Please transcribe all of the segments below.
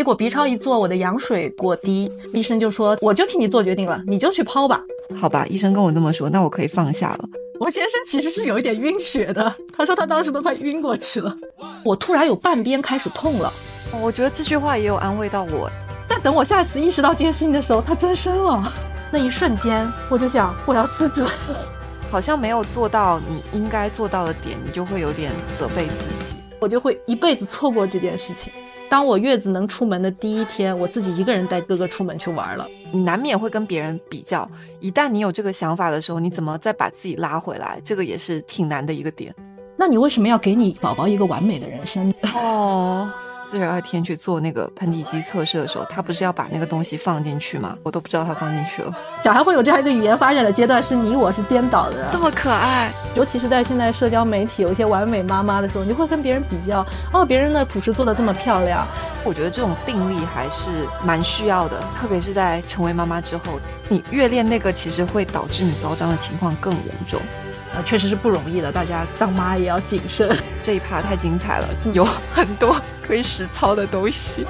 结果 B 超一做，我的羊水过低，医生就说我就替你做决定了，你就去剖吧。好吧，医生跟我这么说，那我可以放下了。我先生其实是有一点晕血的，他说他当时都快晕过去了。我突然有半边开始痛了，我觉得这句话也有安慰到我。但等我下一次意识到这件事情的时候，它增生了。那一瞬间，我就想我要辞职。好像没有做到你应该做到的点，你就会有点责备自己，我就会一辈子错过这件事情。当我月子能出门的第一天，我自己一个人带哥哥出门去玩了，你难免会跟别人比较。一旦你有这个想法的时候，你怎么再把自己拉回来？这个也是挺难的一个点。那你为什么要给你宝宝一个完美的人生？哦。四十二天去做那个喷嚏机测试的时候，他不是要把那个东西放进去吗？我都不知道他放进去了。小孩会有这样一个语言发展的阶段，是你我是颠倒的，这么可爱。尤其是在现在社交媒体有一些完美妈妈的时候，你会跟别人比较，哦，别人的辅食做的这么漂亮。我觉得这种定力还是蛮需要的，特别是在成为妈妈之后，你越练那个，其实会导致你高张的情况更严重。呃，确实是不容易的，大家当妈也要谨慎。这一趴太精彩了，有很多可以实操的东西。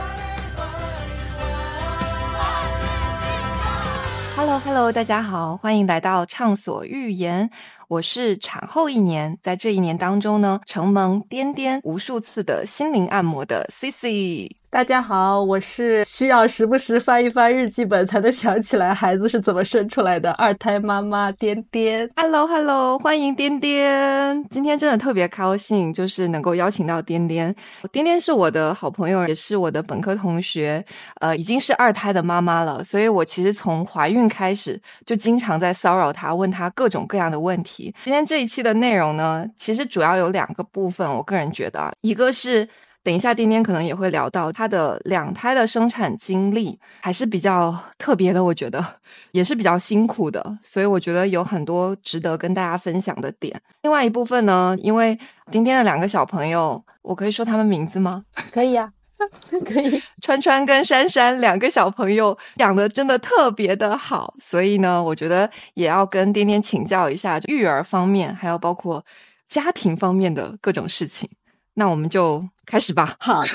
Hello，Hello，大家好，欢迎来到畅所欲言。我是产后一年，在这一年当中呢，承蒙颠颠无数次的心灵按摩的 Cici。大家好，我是需要时不时翻一翻日记本才能想起来孩子是怎么生出来的二胎妈妈颠颠。Hello Hello，欢迎颠颠。今天真的特别高兴，就是能够邀请到颠颠。颠颠是我的好朋友，也是我的本科同学，呃，已经是二胎的妈妈了。所以我其实从怀孕开始就经常在骚扰她，问她各种各样的问题。今天这一期的内容呢，其实主要有两个部分，我个人觉得，一个是。等一下，颠颠可能也会聊到她的两胎的生产经历，还是比较特别的，我觉得也是比较辛苦的，所以我觉得有很多值得跟大家分享的点。另外一部分呢，因为颠颠的两个小朋友，我可以说他们名字吗？可以啊，可以。川川跟珊珊两个小朋友养的真的特别的好，所以呢，我觉得也要跟颠颠请教一下育儿方面，还有包括家庭方面的各种事情。那我们就开始吧。好的。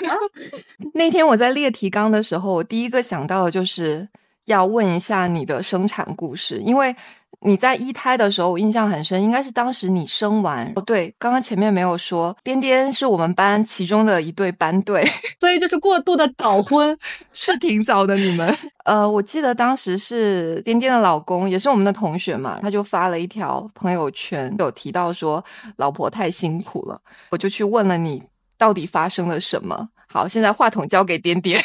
那天我在列提纲的时候，我第一个想到的就是要问一下你的生产故事，因为你在一胎的时候，我印象很深，应该是当时你生完哦。对，刚刚前面没有说，颠颠是我们班其中的一对班队，所以就是过度的早婚，是挺早的。你们，呃，我记得当时是颠颠的老公，也是我们的同学嘛，他就发了一条朋友圈，有提到说老婆太辛苦了，我就去问了你。到底发生了什么？好，现在话筒交给点点。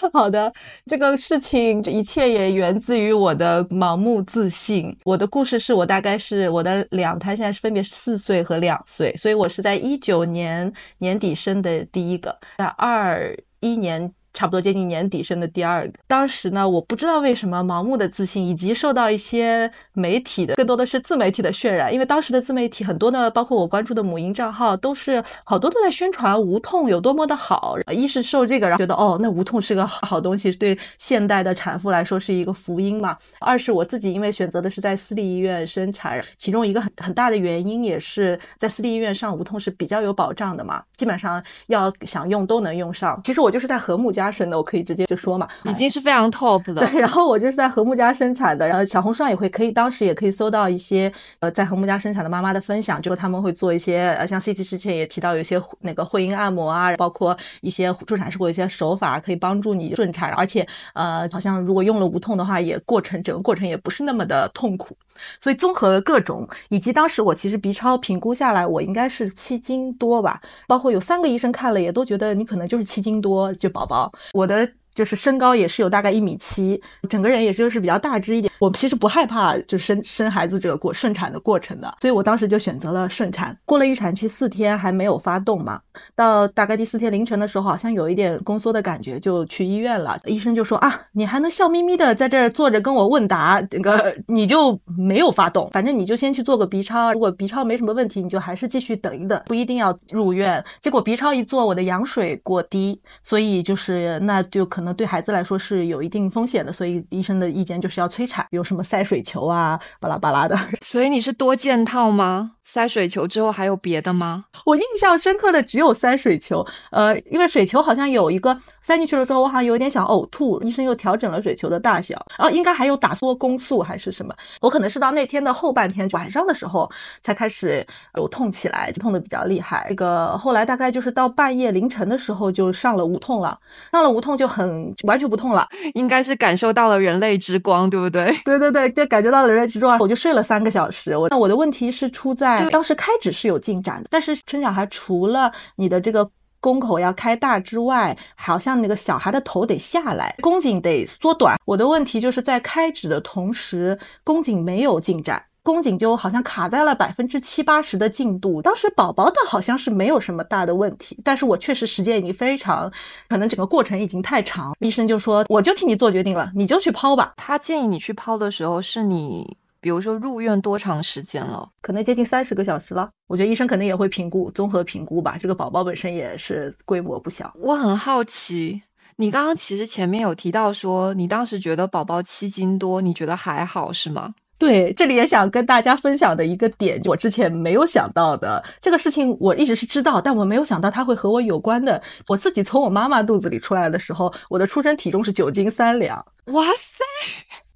好的，这个事情这一切也源自于我的盲目自信。我的故事是我大概是我的两胎，现在是分别是四岁和两岁，所以我是在一九年年底生的第一个，在二一年。差不多接近年底生的第二个，当时呢，我不知道为什么盲目的自信，以及受到一些媒体的，更多的是自媒体的渲染。因为当时的自媒体很多呢，包括我关注的母婴账号，都是好多都在宣传无痛有多么的好。一是受这个，然后觉得哦，那无痛是个好东西，对现代的产妇来说是一个福音嘛。二是我自己因为选择的是在私立医院生产，其中一个很很大的原因也是在私立医院上无痛是比较有保障的嘛，基本上要想用都能用上。其实我就是在和睦家。生的我可以直接就说嘛，已经是非常 top 的。对，然后我就是在和睦家生产的，然后小红书上也会可以，当时也可以搜到一些呃在和睦家生产的妈妈的分享，就是他们会做一些呃像 C T 之前也提到有一些那个会阴按摩啊，包括一些助产士会有一些手法可以帮助你顺产，而且呃好像如果用了无痛的话，也过程整个过程也不是那么的痛苦。所以综合各种，以及当时我其实 B 超评估下来，我应该是七斤多吧，包括有三个医生看了也都觉得你可能就是七斤多，就宝宝。我的。就是身高也是有大概一米七，整个人也就是比较大只一点。我其实不害怕就生生孩子这个过顺产的过程的，所以我当时就选择了顺产。过了预产期四天还没有发动嘛，到大概第四天凌晨的时候，好像有一点宫缩的感觉，就去医院了。医生就说啊，你还能笑眯眯的在这儿坐着跟我问答，那个你就没有发动，反正你就先去做个 B 超，如果 B 超没什么问题，你就还是继续等一等，不一定要入院。结果 B 超一做，我的羊水过低，所以就是那就可能。对孩子来说是有一定风险的，所以医生的意见就是要催产，有什么塞水球啊，巴拉巴拉的。所以你是多件套吗？塞水球之后还有别的吗？我印象深刻的只有塞水球，呃，因为水球好像有一个塞进去了之后，我好像有点想呕吐，医生又调整了水球的大小，然后应该还有打缩宫速还是什么，我可能是到那天的后半天晚上的时候才开始有痛起来，痛的比较厉害。这个后来大概就是到半夜凌晨的时候就上了无痛了，上了无痛就很完全不痛了，应该是感受到了人类之光，对不对？对对对，就感觉到了人类之光，我就睡了三个小时。我那我的问题是出在当时开指是有进展的，但是生小孩除了你的这个。宫口要开大之外，好像那个小孩的头得下来，宫颈得缩短。我的问题就是在开指的同时，宫颈没有进展，宫颈就好像卡在了百分之七八十的进度。当时宝宝的好像是没有什么大的问题，但是我确实时间已经非常，可能整个过程已经太长。医生就说，我就替你做决定了，你就去抛吧。他建议你去抛的时候，是你。比如说入院多长时间了？可能接近三十个小时了。我觉得医生肯定也会评估，综合评估吧。这个宝宝本身也是规模不小。我很好奇，你刚刚其实前面有提到说，你当时觉得宝宝七斤多，你觉得还好是吗？对，这里也想跟大家分享的一个点，我之前没有想到的这个事情，我一直是知道，但我没有想到它会和我有关的。我自己从我妈妈肚子里出来的时候，我的出生体重是九斤三两。哇塞！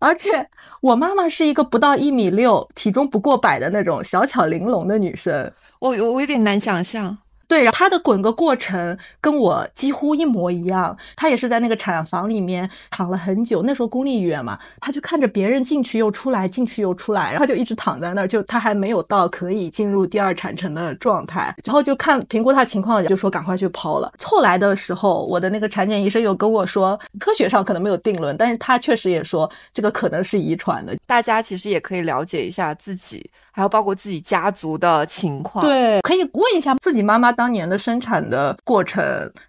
而且我妈妈是一个不到一米六、体重不过百的那种小巧玲珑的女生，我我有点难想象。对，他的滚个过程跟我几乎一模一样。他也是在那个产房里面躺了很久，那时候公立医院嘛，他就看着别人进去又出来，进去又出来，然后就一直躺在那儿，就他还没有到可以进入第二产程的状态。然后就看评估他情况，就说赶快去剖了。后来的时候，我的那个产检医生又跟我说，科学上可能没有定论，但是他确实也说这个可能是遗传的。大家其实也可以了解一下自己。还有包括自己家族的情况，对，可以问一下自己妈妈当年的生产的过程，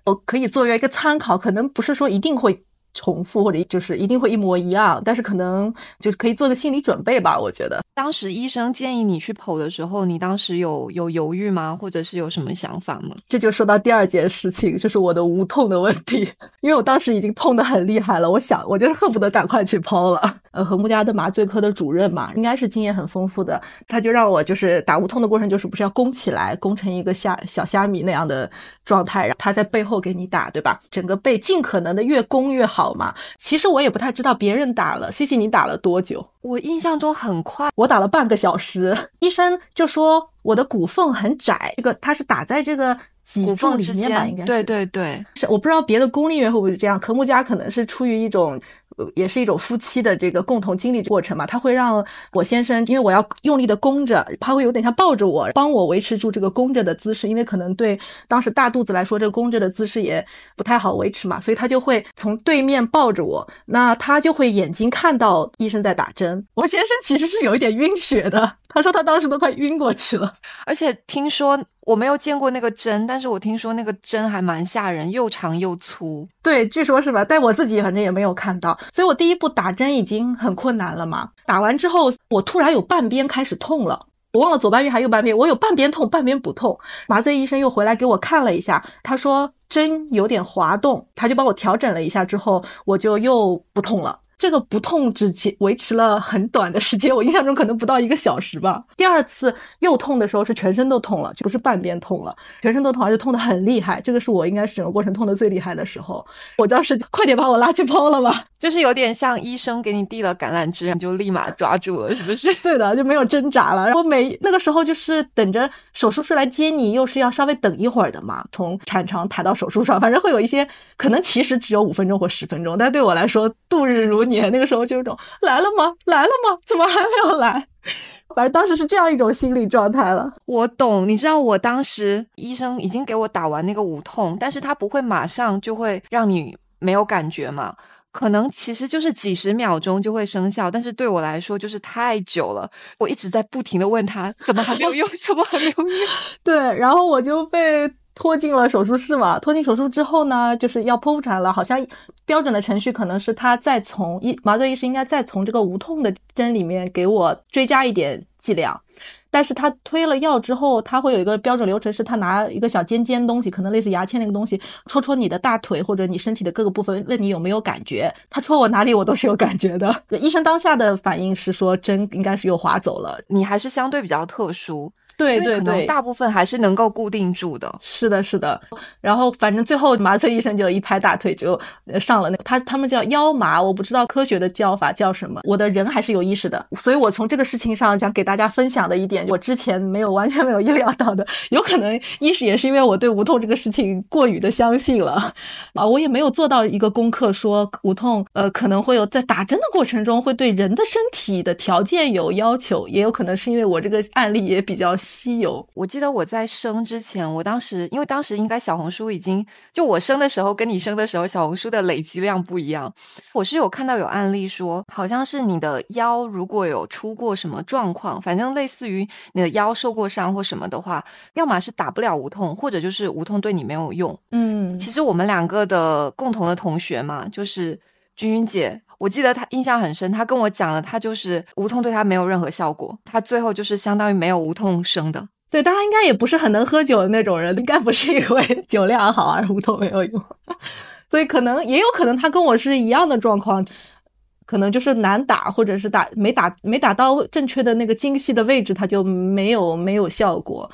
我可以作为一个参考，可能不是说一定会。重复或者就是一定会一模一样，但是可能就是可以做个心理准备吧。我觉得当时医生建议你去剖的时候，你当时有有犹豫吗？或者是有什么想法吗？这就说到第二件事情，就是我的无痛的问题。因为我当时已经痛得很厉害了，我想我就是恨不得赶快去剖了。呃，和睦家的麻醉科的主任嘛，应该是经验很丰富的，他就让我就是打无痛的过程，就是不是要弓起来，弓成一个虾小虾米那样的状态，然后他在背后给你打，对吧？整个背尽可能的越弓越好。嘛，其实我也不太知道别人打了，C C 你打了多久？我印象中很快，我打了半个小时。医生就说我的骨缝很窄，这个他是打在这个脊柱里面吧？应该对对对，是我不知道别的公立医院会不会是这样，科目家可能是出于一种。也是一种夫妻的这个共同经历过程嘛，他会让我先生，因为我要用力的弓着，他会有点像抱着我，帮我维持住这个弓着的姿势，因为可能对当时大肚子来说，这个弓着的姿势也不太好维持嘛，所以他就会从对面抱着我，那他就会眼睛看到医生在打针。我先生其实是有一点晕血的，他说他当时都快晕过去了，而且听说。我没有见过那个针，但是我听说那个针还蛮吓人，又长又粗。对，据说是吧？但我自己反正也没有看到，所以我第一步打针已经很困难了嘛。打完之后，我突然有半边开始痛了，我忘了左半边还右半边，我有半边痛，半边不痛。麻醉医生又回来给我看了一下，他说针有点滑动，他就帮我调整了一下之后，我就又不痛了。这个不痛只维持了很短的时间，我印象中可能不到一个小时吧。第二次又痛的时候是全身都痛了，就不是半边痛了，全身都痛，而且痛得很厉害。这个是我应该是整个过程痛得最厉害的时候。我当时快点把我拉去剖了吧，就是有点像医生给你递了橄榄枝，你就立马抓住了，是不是？对的，就没有挣扎了。然后每那个时候就是等着手术室来接你，又是要稍微等一会儿的嘛。从产床抬到手术床，反正会有一些可能其实只有五分钟或十分钟，但对我来说度日如年。年那个时候就有种来了吗？来了吗？怎么还没有来？反正当时是这样一种心理状态了。我懂，你知道我当时医生已经给我打完那个无痛，但是他不会马上就会让你没有感觉嘛？可能其实就是几十秒钟就会生效，但是对我来说就是太久了。我一直在不停的问他怎么还没有用？怎么还没有用？对，然后我就被。拖进了手术室嘛？拖进手术之后呢，就是要剖腹产了。好像标准的程序可能是他再从医麻醉医师应该再从这个无痛的针里面给我追加一点剂量。但是他推了药之后，他会有一个标准流程，是他拿一个小尖尖东西，可能类似牙签那个东西，戳戳你的大腿或者你身体的各个部分，问你有没有感觉。他戳我哪里，我都是有感觉的。医生当下的反应是说针应该是又划走了。你还是相对比较特殊。对对对，大部分还是能够固定住的。是的，是的。然后反正最后麻醉医生就一拍大腿就上了那个他他们叫腰麻，我不知道科学的叫法叫什么。我的人还是有意识的，所以我从这个事情上想给大家分享的一点，我之前没有完全没有意料到的，有可能一是也是因为我对无痛这个事情过于的相信了啊，我也没有做到一个功课说无痛呃可能会有在打针的过程中会对人的身体的条件有要求，也有可能是因为我这个案例也比较稀有。我记得我在生之前，我当时因为当时应该小红书已经就我生的时候跟你生的时候，小红书的累积量不一样。我是有看到有案例说，好像是你的腰如果有出过什么状况，反正类似于你的腰受过伤或什么的话，要么是打不了无痛，或者就是无痛对你没有用。嗯，其实我们两个的共同的同学嘛，就是君君姐。我记得他印象很深，他跟我讲了，他就是无痛对他没有任何效果，他最后就是相当于没有无痛生的。对，但他应该也不是很能喝酒的那种人，应该不是因为 酒量好而无痛没有用，所以可能也有可能他跟我是一样的状况，可能就是难打，或者是打没打没打到正确的那个精细的位置，他就没有没有效果。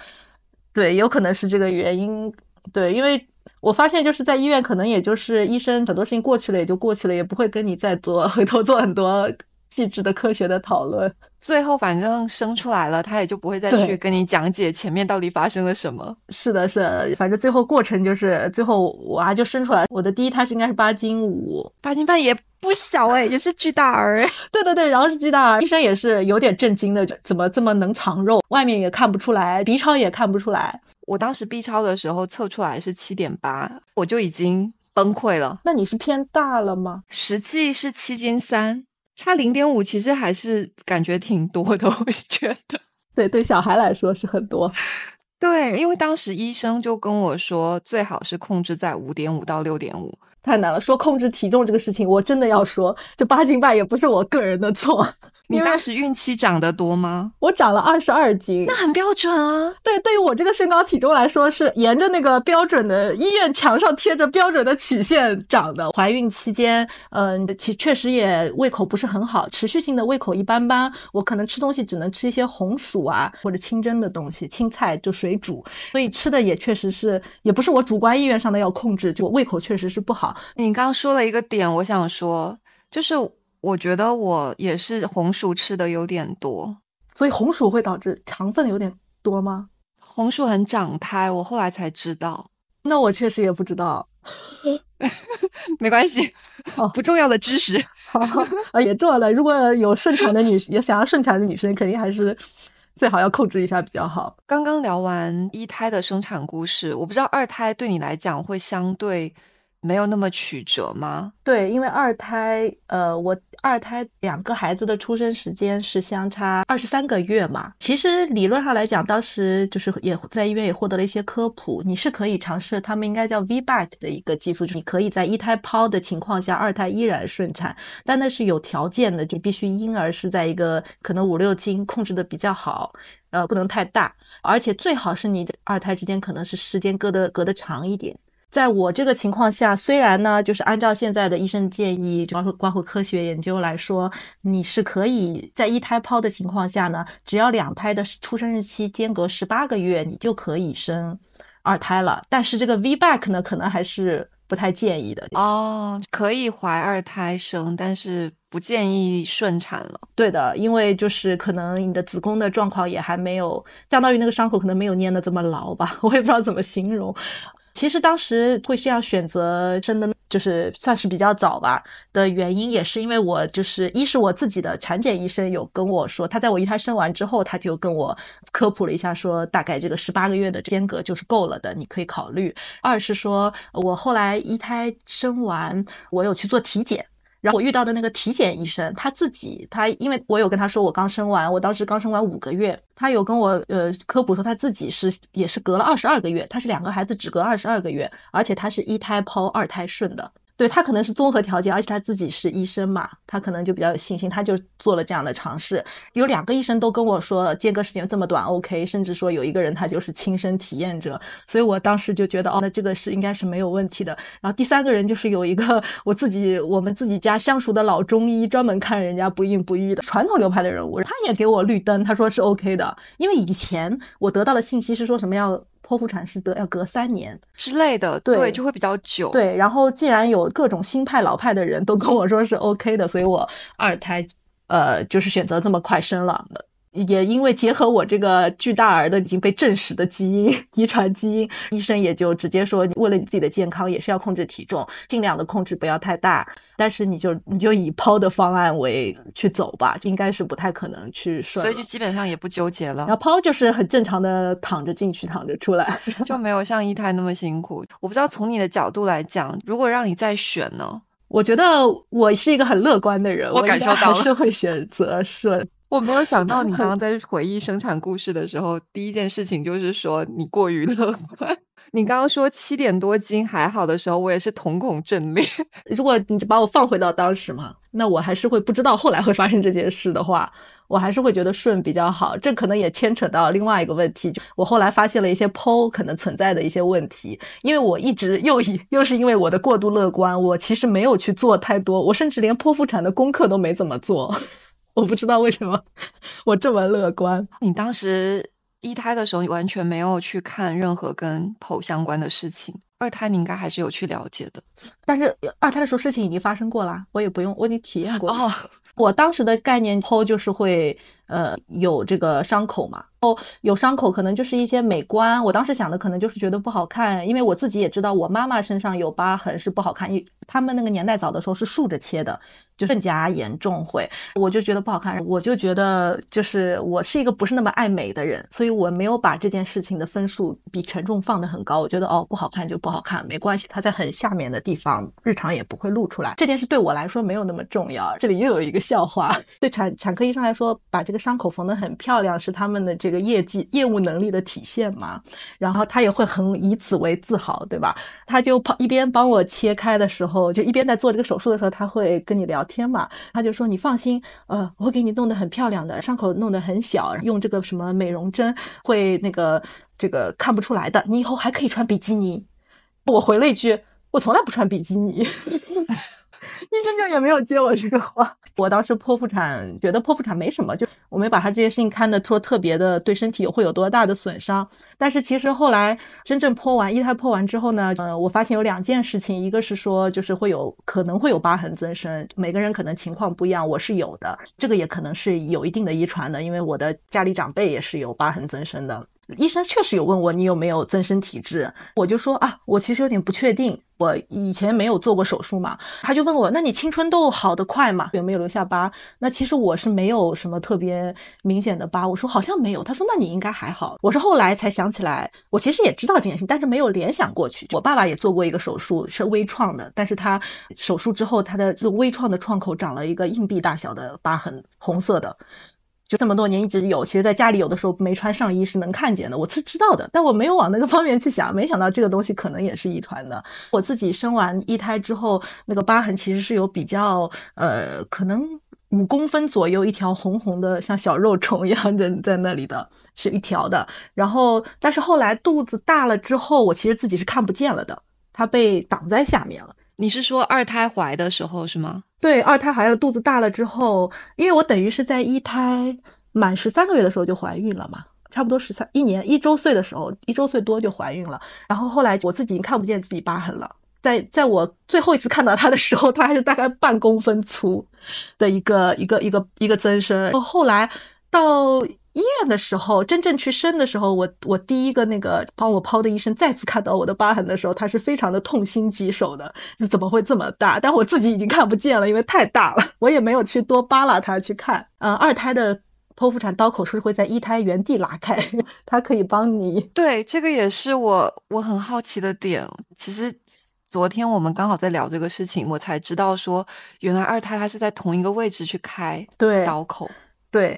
对，有可能是这个原因。对，因为。我发现就是在医院，可能也就是医生很多事情过去了也就过去了，也不会跟你再做 回头做很多细致的科学的讨论。最后反正生出来了，他也就不会再去跟你讲解前面到底发生了什么。是的，是，反正最后过程就是最后娃就生出来。我的第一胎是应该是八斤五，八斤半也不小哎，也是巨大儿。对对对，然后是巨大儿，医生也是有点震惊的，怎么这么能藏肉？外面也看不出来，B 超也看不出来。我当时 B 超的时候测出来是七点八，我就已经崩溃了。那你是偏大了吗？实际是七斤三。差零点五，其实还是感觉挺多的，我觉得。对，对小孩来说是很多。对，因为当时医生就跟我说，最好是控制在五点五到六点五。太难了，说控制体重这个事情，我真的要说，这八斤半也不是我个人的错。你当时孕期长得多吗？我长了二十二斤，那很标准啊。对，对于我这个身高体重来说，是沿着那个标准的医院墙上贴着标准的曲线长的。怀孕期间，嗯，其确实也胃口不是很好，持续性的胃口一般般。我可能吃东西只能吃一些红薯啊或者清蒸的东西，青菜就水煮，所以吃的也确实是也不是我主观意愿上的要控制，就胃口确实是不好。你刚刚说了一个点，我想说就是。我觉得我也是红薯吃的有点多，所以红薯会导致糖分有点多吗？红薯很长胎，我后来才知道。那我确实也不知道，没关系，不重要的知识啊也重要的。如果有顺产的女有想要顺产的女生，肯定还是最好要控制一下比较好。刚刚聊完一胎的生产故事，我不知道二胎对你来讲会相对。没有那么曲折吗？对，因为二胎，呃，我二胎两个孩子的出生时间是相差二十三个月嘛。其实理论上来讲，当时就是也在医院也获得了一些科普，你是可以尝试他们应该叫 VBAC 的一个技术，就是你可以在一胎剖的情况下，二胎依然顺产，但那是有条件的，就必须婴儿是在一个可能五六斤控制的比较好，呃，不能太大，而且最好是你的二胎之间可能是时间隔得隔得长一点。在我这个情况下，虽然呢，就是按照现在的医生建议，就包括包括科学研究来说，你是可以在一胎剖的情况下呢，只要两胎的出生日期间隔十八个月，你就可以生二胎了。但是这个 VBAC 呢，可能还是不太建议的哦。可以怀二胎生，但是不建议顺产了。对的，因为就是可能你的子宫的状况也还没有，相当于那个伤口可能没有粘的这么牢吧，我也不知道怎么形容。其实当时会这样选择生的，就是算是比较早吧的原因，也是因为我就是一是我自己的产检医生有跟我说，他在我一胎生完之后，他就跟我科普了一下，说大概这个十八个月的间隔就是够了的，你可以考虑。二是说我后来一胎生完，我有去做体检。然后我遇到的那个体检医生，他自己他因为我有跟他说我刚生完，我当时刚生完五个月，他有跟我呃科普说他自己是也是隔了二十二个月，他是两个孩子只隔二十二个月，而且他是一胎剖二胎顺的，对他可能是综合条件，而且他自己是医生嘛，他可能就比较有信心，他就做了这样的尝试。有两个医生都跟我说间隔时间这么短，OK，甚至说有一个人他就是亲身体验者，所以我当时就觉得哦，那这个是应该是没有问题的。然后第三个人就是有一个 我自己我们自己家相熟的老中医，专门看人家不孕不育的传统流派的人物，他也给我绿灯，他说是 OK 的，因为以前我得到的信息是说什么要。剖腹产是得要隔三年之类的，对，就会比较久。对，然后既然有各种新派老派的人都跟我说是 OK 的，所以我二胎，呃，就是选择这么快生了。也因为结合我这个巨大儿的已经被证实的基因遗传基因，医生也就直接说，为了你自己的健康，也是要控制体重，尽量的控制不要太大。但是你就你就以剖的方案为去走吧，应该是不太可能去顺。所以就基本上也不纠结了。然后剖就是很正常的躺着进去，躺着出来，就没有像一胎那么辛苦。我不知道从你的角度来讲，如果让你再选呢？我觉得我是一个很乐观的人，我感受到是会选择顺。我没有想到，你刚刚 在回忆生产故事的时候，第一件事情就是说你过于乐观。你刚刚说七点多斤还好的时候，我也是瞳孔震裂。如果你把我放回到当时嘛，那我还是会不知道后来会发生这件事的话，我还是会觉得顺比较好。这可能也牵扯到另外一个问题，就我后来发现了一些剖可能存在的一些问题，因为我一直又以又是因为我的过度乐观，我其实没有去做太多，我甚至连剖腹产的功课都没怎么做。我不知道为什么我这么乐观。你当时一胎的时候，你完全没有去看任何跟剖相关的事情。二胎你应该还是有去了解的，但是二胎的时候事情已经发生过了，我也不用，我已经体验过。哦，我当时的概念剖就是会呃有这个伤口嘛，哦有伤口可能就是一些美观。我当时想的可能就是觉得不好看，因为我自己也知道我妈妈身上有疤痕是不好看，因为他们那个年代早的时候是竖着切的。就更加严重会，我就觉得不好看，我就觉得就是我是一个不是那么爱美的人，所以我没有把这件事情的分数比权重放得很高。我觉得哦不好看就不好看，没关系，它在很下面的地方，日常也不会露出来。这件事对我来说没有那么重要。这里又有一个笑话，对产产科医生来说，把这个伤口缝得很漂亮是他们的这个业绩业务能力的体现嘛？然后他也会很以此为自豪，对吧？他就跑一边帮我切开的时候，就一边在做这个手术的时候，他会跟你聊。天嘛，他就说你放心，呃，我会给你弄得很漂亮的，伤口弄得很小，用这个什么美容针会那个这个看不出来的，你以后还可以穿比基尼。我回了一句，我从来不穿比基尼。医生就也没有接我这个话。我当时剖腹产，觉得剖腹产没什么，就我没把他这些事情看得说特别的对身体会有多大的损伤。但是其实后来真正剖完一胎剖完之后呢，呃，我发现有两件事情，一个是说就是会有可能会有疤痕增生，每个人可能情况不一样，我是有的，这个也可能是有一定的遗传的，因为我的家里长辈也是有疤痕增生的。医生确实有问我你有没有增生体质，我就说啊，我其实有点不确定，我以前没有做过手术嘛。他就问我，那你青春痘好得快吗？有没有留下疤？那其实我是没有什么特别明显的疤。我说好像没有。他说那你应该还好。我是后来才想起来，我其实也知道这件事情，但是没有联想过去。我爸爸也做过一个手术，是微创的，但是他手术之后，他的这个微创的创口长了一个硬币大小的疤痕，红色的。就这么多年一直有，其实在家里有的时候没穿上衣是能看见的，我是知道的，但我没有往那个方面去想，没想到这个东西可能也是遗传的。我自己生完一胎之后，那个疤痕其实是有比较，呃，可能五公分左右一条红红的像小肉虫一样的在那里的，是一条的。然后，但是后来肚子大了之后，我其实自己是看不见了的，它被挡在下面了。你是说二胎怀的时候是吗？对，二胎怀了，肚子大了之后，因为我等于是在一胎满十三个月的时候就怀孕了嘛，差不多十三一年一周岁的时候，一周岁多就怀孕了。然后后来我自己已经看不见自己疤痕了，在在我最后一次看到他的时候，它还是大概半公分粗的一个一个一个一个增生。后来到。医院的时候，真正去生的时候，我我第一个那个帮我剖的医生再次看到我的疤痕的时候，他是非常的痛心疾首的。你怎么会这么大？但我自己已经看不见了，因为太大了，我也没有去多扒拉它去看。呃，二胎的剖腹产刀口是会在一胎原地拉开，它可以帮你。对，这个也是我我很好奇的点。其实昨天我们刚好在聊这个事情，我才知道说，原来二胎它是在同一个位置去开对刀口。对，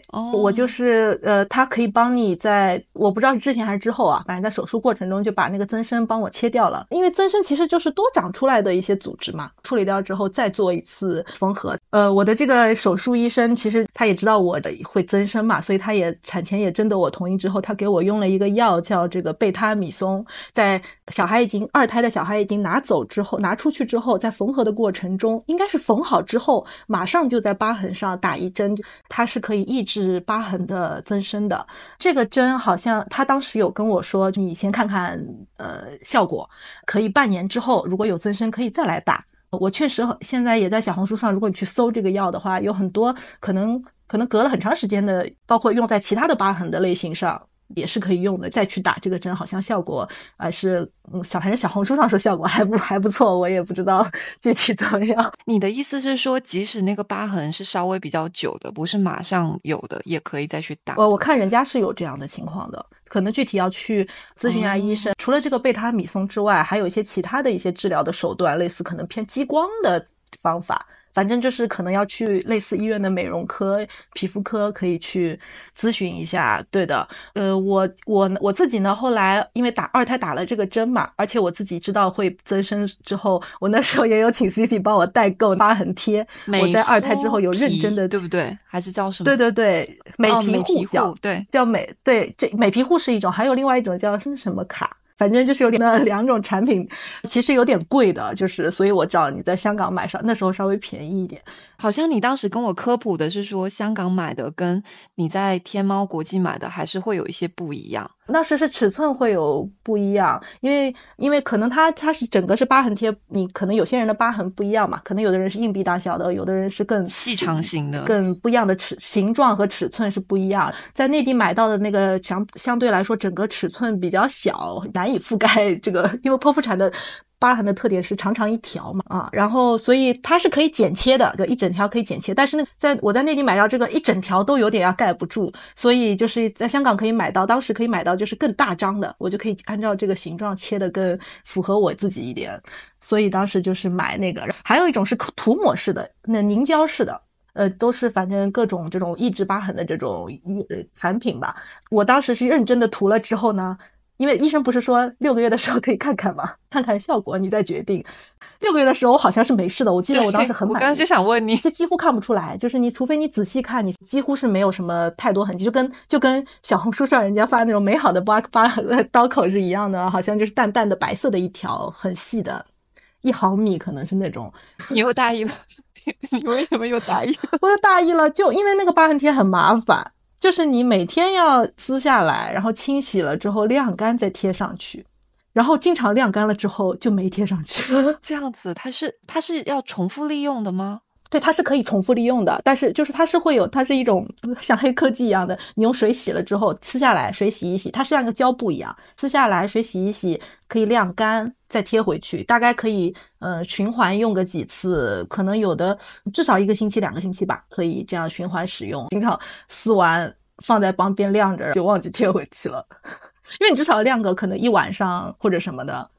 哦我就是呃，它可以帮你在我不知道是之前还是之后啊，反正在手术过程中就把那个增生帮我切掉了，因为增生其实就是多长出来的一些组织嘛，处理掉之后再做一次缝合。呃，我的这个手术医生其实他也知道我的会增生嘛，所以他也产前也征得我同意之后，他给我用了一个药叫这个贝他米松，在小孩已经二胎的小孩已经拿走之后，拿出去之后，在缝合的过程中，应该是缝好之后，马上就在疤痕上打一针，它是可以抑制疤痕的增生的。这个针好像他当时有跟我说，你先看看呃效果，可以半年之后如果有增生可以再来打。我确实现在也在小红书上，如果你去搜这个药的话，有很多可能可能隔了很长时间的，包括用在其他的疤痕的类型上。也是可以用的，再去打这个针，好像效果呃是，嗯，小反正小红书上说效果 还不还不错，我也不知道具体怎么样。你的意思是说，即使那个疤痕是稍微比较久的，不是马上有的，也可以再去打？我我看人家是有这样的情况的，可能具体要去咨询一下医生。除了这个贝塔米松之外，还有一些其他的一些治疗的手段，类似可能偏激光的方法。反正就是可能要去类似医院的美容科、皮肤科，可以去咨询一下。对的，呃，我我我自己呢，后来因为打二胎打了这个针嘛，而且我自己知道会增生之后，我那时候也有请 C C 帮我代购疤痕贴。我在二胎之后有认真的，对不对？还是叫什么？对对对，美皮护叫对叫美对这美皮护是一种，还有另外一种叫是什么卡。反正就是有点那 两种产品，其实有点贵的，就是所以我找你在香港买上，那时候稍微便宜一点。好像你当时跟我科普的是说，香港买的跟你在天猫国际买的还是会有一些不一样。那时是尺寸会有不一样，因为因为可能它它是整个是疤痕贴，你可能有些人的疤痕不一样嘛，可能有的人是硬币大小的，有的人是更细长型的，更不一样的尺形状和尺寸是不一样。在内地买到的那个相相对来说整个尺寸比较小，难以覆盖这个，因为剖腹产的。疤痕的特点是长长一条嘛，啊，然后所以它是可以剪切的，就一整条可以剪切。但是呢，在我在内地买到这个一整条都有点要盖不住，所以就是在香港可以买到，当时可以买到就是更大张的，我就可以按照这个形状切的更符合我自己一点。所以当时就是买那个，还有一种是涂抹式的，那凝胶式的，呃，都是反正各种这种抑制疤痕的这种产品吧。我当时是认真的涂了之后呢。因为医生不是说六个月的时候可以看看吗？看看效果，你再决定。六个月的时候我好像是没事的，我记得我当时很满。我刚刚就想问你，就几乎看不出来，就是你除非你仔细看，你几乎是没有什么太多痕迹，就跟就跟小红书上人家发那种美好的疤疤刀口是一样的，好像就是淡淡的白色的一条，很细的，一毫米可能是那种。你又大意了，你为什么又大意了？我又大意了，就因为那个疤痕贴很麻烦。就是你每天要撕下来，然后清洗了之后晾干再贴上去，然后经常晾干了之后就没贴上去。这样子，它是它是要重复利用的吗？对，它是可以重复利用的，但是就是它是会有，它是一种像黑科技一样的，你用水洗了之后撕下来，水洗一洗，它是像个胶布一样，撕下来水洗一洗，可以晾干再贴回去，大概可以呃循环用个几次，可能有的至少一个星期、两个星期吧，可以这样循环使用。经常撕完放在旁边晾着，就忘记贴回去了，因为你至少晾个可能一晚上或者什么的。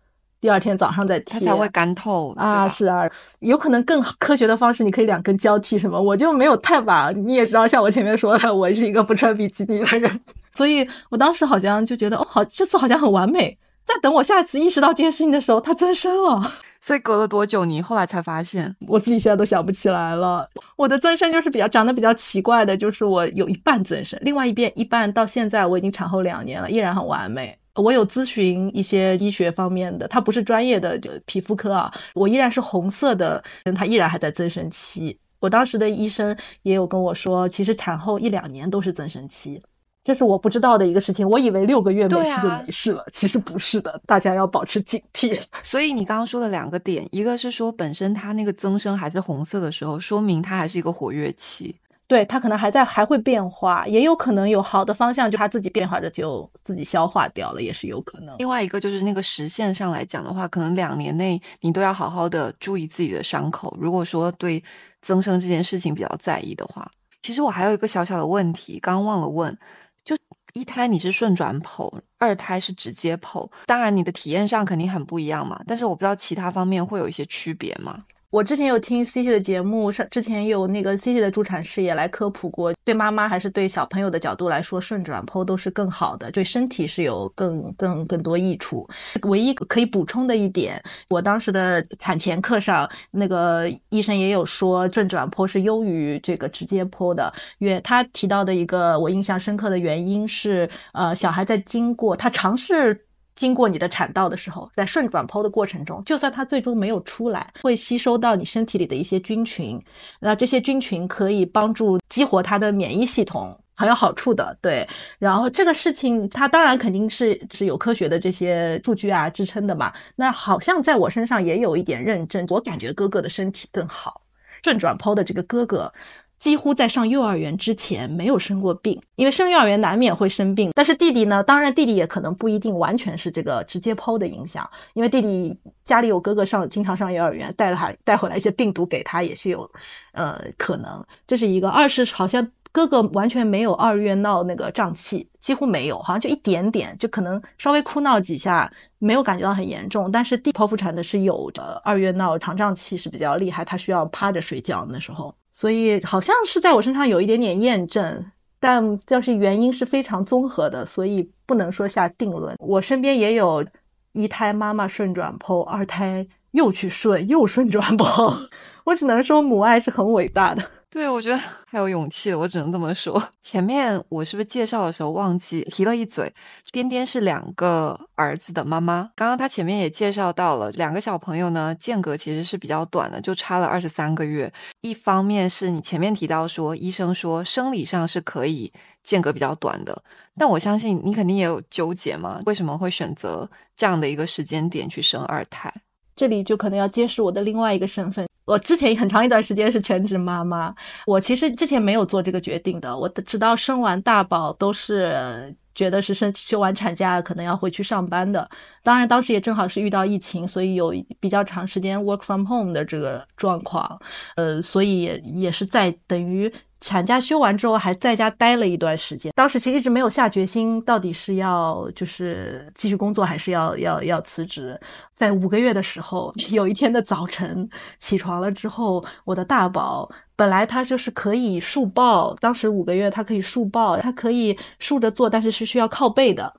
第二天早上再贴，它才会干透啊！是啊，有可能更科学的方式，你可以两根交替什么，我就没有太把。你也知道，像我前面说的，我是一个不穿比基尼的人，所以我当时好像就觉得，哦，好，这次好像很完美。在等我下一次意识到这件事情的时候，它增生了。所以隔了多久，你后来才发现？我自己现在都想不起来了。我的增生就是比较长得比较奇怪的，就是我有一半增生，另外一边一半到现在我已经产后两年了，依然很完美。我有咨询一些医学方面的，他不是专业的，就皮肤科啊。我依然是红色的，他依然还在增生期。我当时的医生也有跟我说，其实产后一两年都是增生期，这是我不知道的一个事情。我以为六个月没事就没事了，其实不是的，大家要保持警惕。所以你刚刚说的两个点，一个是说本身它那个增生还是红色的时候，说明它还是一个活跃期。对它可能还在还会变化，也有可能有好的方向，就它自己变化着就自己消化掉了，也是有可能。另外一个就是那个时限上来讲的话，可能两年内你都要好好的注意自己的伤口。如果说对增生这件事情比较在意的话，其实我还有一个小小的问题，刚忘了问，就一胎你是顺转剖，二胎是直接剖，当然你的体验上肯定很不一样嘛，但是我不知道其他方面会有一些区别吗？我之前有听 C T 的节目，上之前有那个 C T 的助产士也来科普过，对妈妈还是对小朋友的角度来说，顺转剖都是更好的，对身体是有更更更多益处。唯一可以补充的一点，我当时的产前课上，那个医生也有说，正转剖是优于这个直接剖的。因为他提到的一个我印象深刻的原因是，呃，小孩在经过他尝试。经过你的产道的时候，在顺转剖的过程中，就算它最终没有出来，会吸收到你身体里的一些菌群，那这些菌群可以帮助激活它的免疫系统，很有好处的。对，然后这个事情它当然肯定是是有科学的这些数据啊支撑的嘛。那好像在我身上也有一点认证，我感觉哥哥的身体更好。顺转剖的这个哥哥。几乎在上幼儿园之前没有生过病，因为生幼儿园难免会生病。但是弟弟呢，当然弟弟也可能不一定完全是这个直接剖的影响，因为弟弟家里有哥哥上，经常上幼儿园，带了他带回来一些病毒给他也是有，呃，可能这是一个。二是好像哥哥完全没有二月闹那个胀气，几乎没有，好像就一点点，就可能稍微哭闹几下，没有感觉到很严重。但是弟剖腹产的是有的，二月闹肠胀气是比较厉害，他需要趴着睡觉那时候。所以好像是在我身上有一点点验证，但就是原因是非常综合的，所以不能说下定论。我身边也有一胎妈妈顺转剖，二胎又去顺又顺转剖，我只能说母爱是很伟大的。对，我觉得 太有勇气了，我只能这么说。前面我是不是介绍的时候忘记提了一嘴？颠颠是两个儿子的妈妈。刚刚他前面也介绍到了，两个小朋友呢间隔其实是比较短的，就差了二十三个月。一方面是你前面提到说，医生说生理上是可以间隔比较短的，但我相信你肯定也有纠结嘛？为什么会选择这样的一个时间点去生二胎？这里就可能要揭示我的另外一个身份。我之前很长一段时间是全职妈妈，我其实之前没有做这个决定的。我直到生完大宝都是觉得是生休完产假可能要回去上班的。当然当时也正好是遇到疫情，所以有比较长时间 work from home 的这个状况。呃，所以也也是在等于。产假休完之后，还在家待了一段时间。当时其实一直没有下决心，到底是要就是继续工作，还是要要要辞职。在五个月的时候，有一天的早晨起床了之后，我的大宝本来他就是可以竖抱，当时五个月他可以竖抱，他可以竖着坐，但是是需要靠背的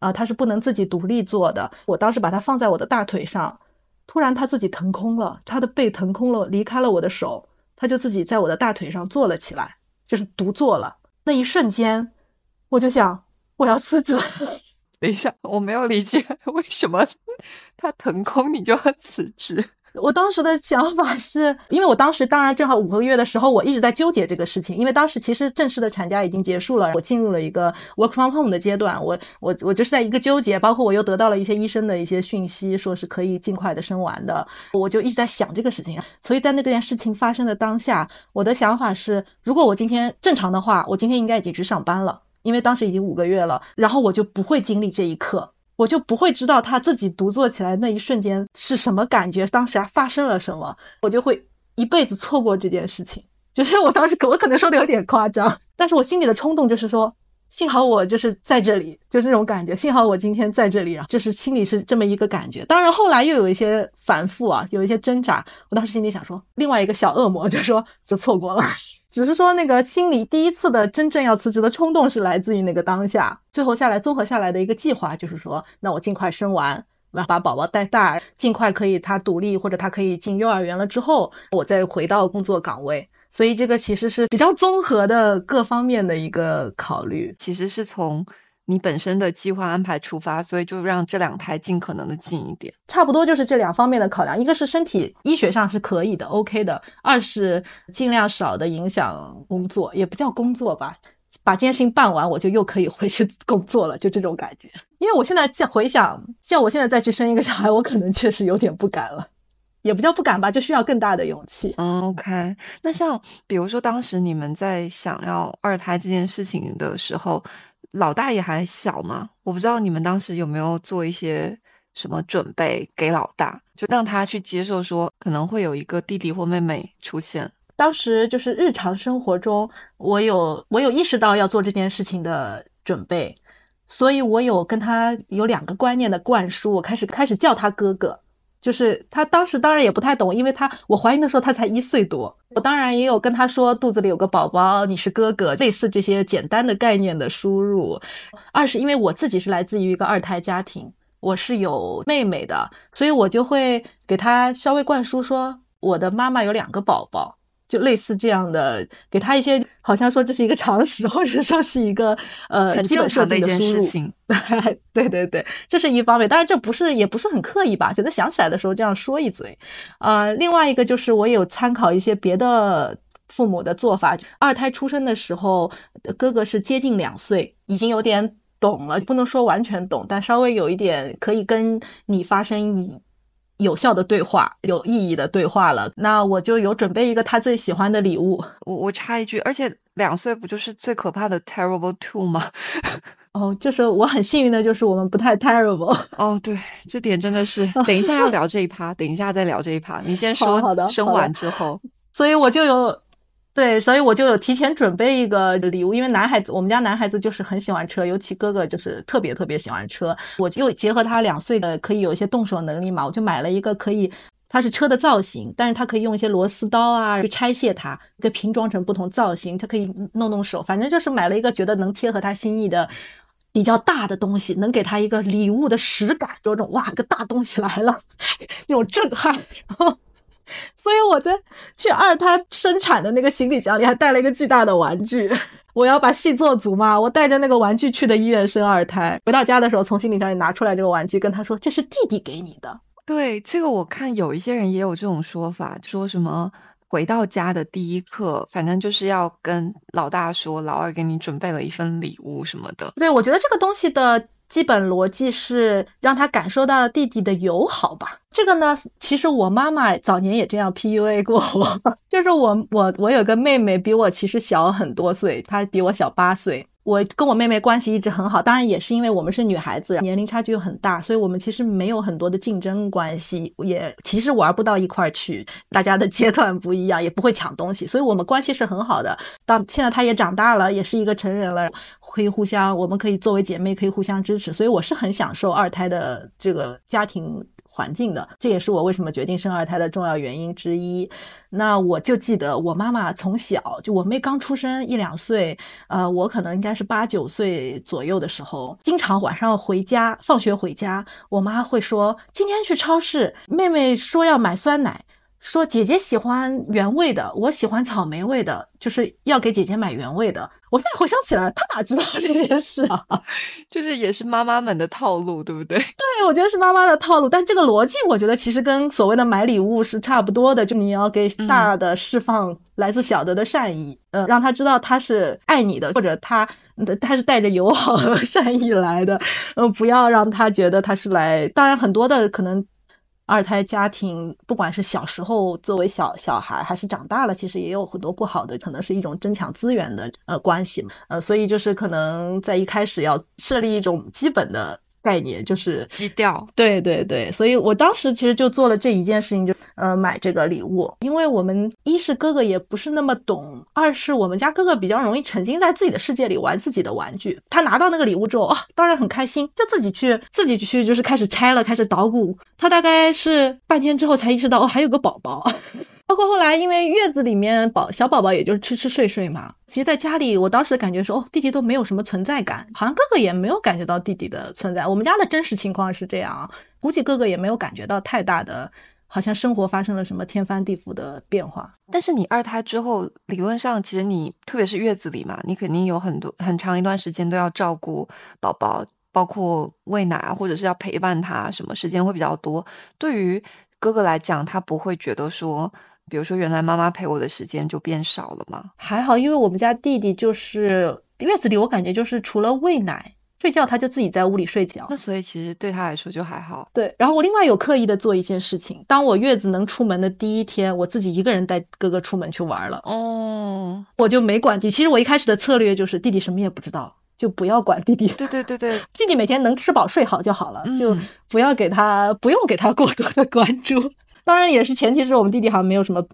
啊，他是不能自己独立坐的。我当时把他放在我的大腿上，突然他自己腾空了，他的背腾空了，离开了我的手。他就自己在我的大腿上坐了起来，就是独坐了。那一瞬间，我就想我要辞职。等一下，我没有理解为什么他腾空你就要辞职。我当时的想法是，因为我当时当然正好五个月的时候，我一直在纠结这个事情。因为当时其实正式的产假已经结束了，我进入了一个 work from home 的阶段。我我我就是在一个纠结，包括我又得到了一些医生的一些讯息，说是可以尽快的生完的。我就一直在想这个事情。所以在那件事情发生的当下，我的想法是，如果我今天正常的话，我今天应该已经去上班了，因为当时已经五个月了，然后我就不会经历这一刻。我就不会知道他自己独坐起来那一瞬间是什么感觉，当时还发生了什么，我就会一辈子错过这件事情。就是我当时可我可能说的有点夸张，但是我心里的冲动就是说，幸好我就是在这里，就是那种感觉，幸好我今天在这里啊，就是心里是这么一个感觉。当然后来又有一些反复啊，有一些挣扎，我当时心里想说，另外一个小恶魔就说就错过了。只是说那个心里第一次的真正要辞职的冲动是来自于那个当下，最后下来综合下来的一个计划就是说，那我尽快生完，把把宝宝带大，尽快可以他独立或者他可以进幼儿园了之后，我再回到工作岗位。所以这个其实是比较综合的各方面的一个考虑，其实是从。你本身的计划安排出发，所以就让这两胎尽可能的近一点，差不多就是这两方面的考量。一个是身体医学上是可以的，OK 的；二是尽量少的影响工作，也不叫工作吧，把这件事情办完，我就又可以回去 工作了，就这种感觉。因为我现在再回想，像我现在再去生一个小孩，我可能确实有点不敢了，也不叫不敢吧，就需要更大的勇气。嗯，OK。那像比如说当时你们在想要二胎这件事情的时候。老大也还小嘛，我不知道你们当时有没有做一些什么准备给老大，就让他去接受说可能会有一个弟弟或妹妹出现。当时就是日常生活中，我有我有意识到要做这件事情的准备，所以我有跟他有两个观念的灌输。我开始开始叫他哥哥，就是他当时当然也不太懂，因为他我怀孕的时候他才一岁多，我当然也有跟他说肚子里有个宝宝，你是哥哥，类似这些简单的概念的输入。二是因为我自己是来自于一个二胎家庭，我是有妹妹的，所以我就会给他稍微灌输说，我的妈妈有两个宝宝。就类似这样的，给他一些好像说这是一个常识，或者说是一个呃很正常的一件事情。对对对，这是一方面。当然这不是也不是很刻意吧，觉得想起来的时候这样说一嘴。呃，另外一个就是我有参考一些别的父母的做法。二胎出生的时候，哥哥是接近两岁，已经有点懂了，不能说完全懂，但稍微有一点可以跟你发生。有效的对话，有意义的对话了。那我就有准备一个他最喜欢的礼物。我我插一句，而且两岁不就是最可怕的 terrible two 吗？哦，就是我很幸运的，就是我们不太 terrible。哦，对，这点真的是。等一下要聊这一趴，等一下再聊这一趴。你先说，好的，生完之后，所以我就有。对，所以我就有提前准备一个礼物，因为男孩子，我们家男孩子就是很喜欢车，尤其哥哥就是特别特别喜欢车。我就结合他两岁的可以有一些动手能力嘛，我就买了一个可以，它是车的造型，但是它可以用一些螺丝刀啊去拆卸它，给拼装成不同造型，它可以弄弄手，反正就是买了一个觉得能贴合他心意的比较大的东西，能给他一个礼物的实感，有种哇个大东西来了 那种震撼。然后所以我在去二胎生产的那个行李箱里还带了一个巨大的玩具，我要把戏做足嘛。我带着那个玩具去的医院生二胎，回到家的时候从行李箱里拿出来这个玩具，跟他说这是弟弟给你的。对，这个我看有一些人也有这种说法，说什么回到家的第一刻，反正就是要跟老大说，老二给你准备了一份礼物什么的。对，我觉得这个东西的。基本逻辑是让他感受到弟弟的友好吧。这个呢，其实我妈妈早年也这样 PUA 过我，就是我我我有个妹妹比我其实小很多岁，她比我小八岁。我跟我妹妹关系一直很好，当然也是因为我们是女孩子，年龄差距又很大，所以我们其实没有很多的竞争关系，也其实玩不到一块儿去。大家的阶段不一样，也不会抢东西，所以我们关系是很好的。到现在她也长大了，也是一个成人了，可以互相，我们可以作为姐妹可以互相支持，所以我是很享受二胎的这个家庭。环境的，这也是我为什么决定生二胎的重要原因之一。那我就记得我妈妈从小就我妹刚出生一两岁，呃，我可能应该是八九岁左右的时候，经常晚上回家，放学回家，我妈会说今天去超市，妹妹说要买酸奶。说姐姐喜欢原味的，我喜欢草莓味的，就是要给姐姐买原味的。我现在回想起来，她哪知道这件事啊？就是也是妈妈们的套路，对不对？对，我觉得是妈妈的套路。但这个逻辑，我觉得其实跟所谓的买礼物是差不多的，就你要给大的释放来自小的的善意，嗯，让他知道他是爱你的，或者他他是带着友好和 善意来的，嗯，不要让他觉得他是来。当然，很多的可能。二胎家庭，不管是小时候作为小小孩，还是长大了，其实也有很多不好的，可能是一种争抢资源的呃关系，呃，所以就是可能在一开始要设立一种基本的。概念就是基调，对对对，所以我当时其实就做了这一件事情，就呃买这个礼物，因为我们一是哥哥也不是那么懂，二是我们家哥哥比较容易沉浸在自己的世界里玩自己的玩具。他拿到那个礼物之后啊，当然很开心，就自己去自己去就是开始拆了，开始捣鼓。他大概是半天之后才意识到哦，还有个宝宝。包括后来，因为月子里面宝小宝宝也就是吃吃睡睡嘛。其实在家里，我当时的感觉说，哦，弟弟都没有什么存在感，好像哥哥也没有感觉到弟弟的存在。我们家的真实情况是这样，估计哥哥也没有感觉到太大的，好像生活发生了什么天翻地覆的变化。但是你二胎之后，理论上其实你特别是月子里嘛，你肯定有很多很长一段时间都要照顾宝宝，包括喂奶啊，或者是要陪伴他，什么时间会比较多。对于哥哥来讲，他不会觉得说。比如说，原来妈妈陪我的时间就变少了吗？还好，因为我们家弟弟就是月子里，我感觉就是除了喂奶、睡觉，他就自己在屋里睡觉。那所以其实对他来说就还好。对，然后我另外有刻意的做一件事情，当我月子能出门的第一天，我自己一个人带哥哥出门去玩了。哦，我就没管弟。其实我一开始的策略就是弟弟什么也不知道，就不要管弟弟。对对对对，弟弟每天能吃饱睡好就好了，就不要给他不用给他过多的关注。当然也是，前提是我们弟弟好像没有什么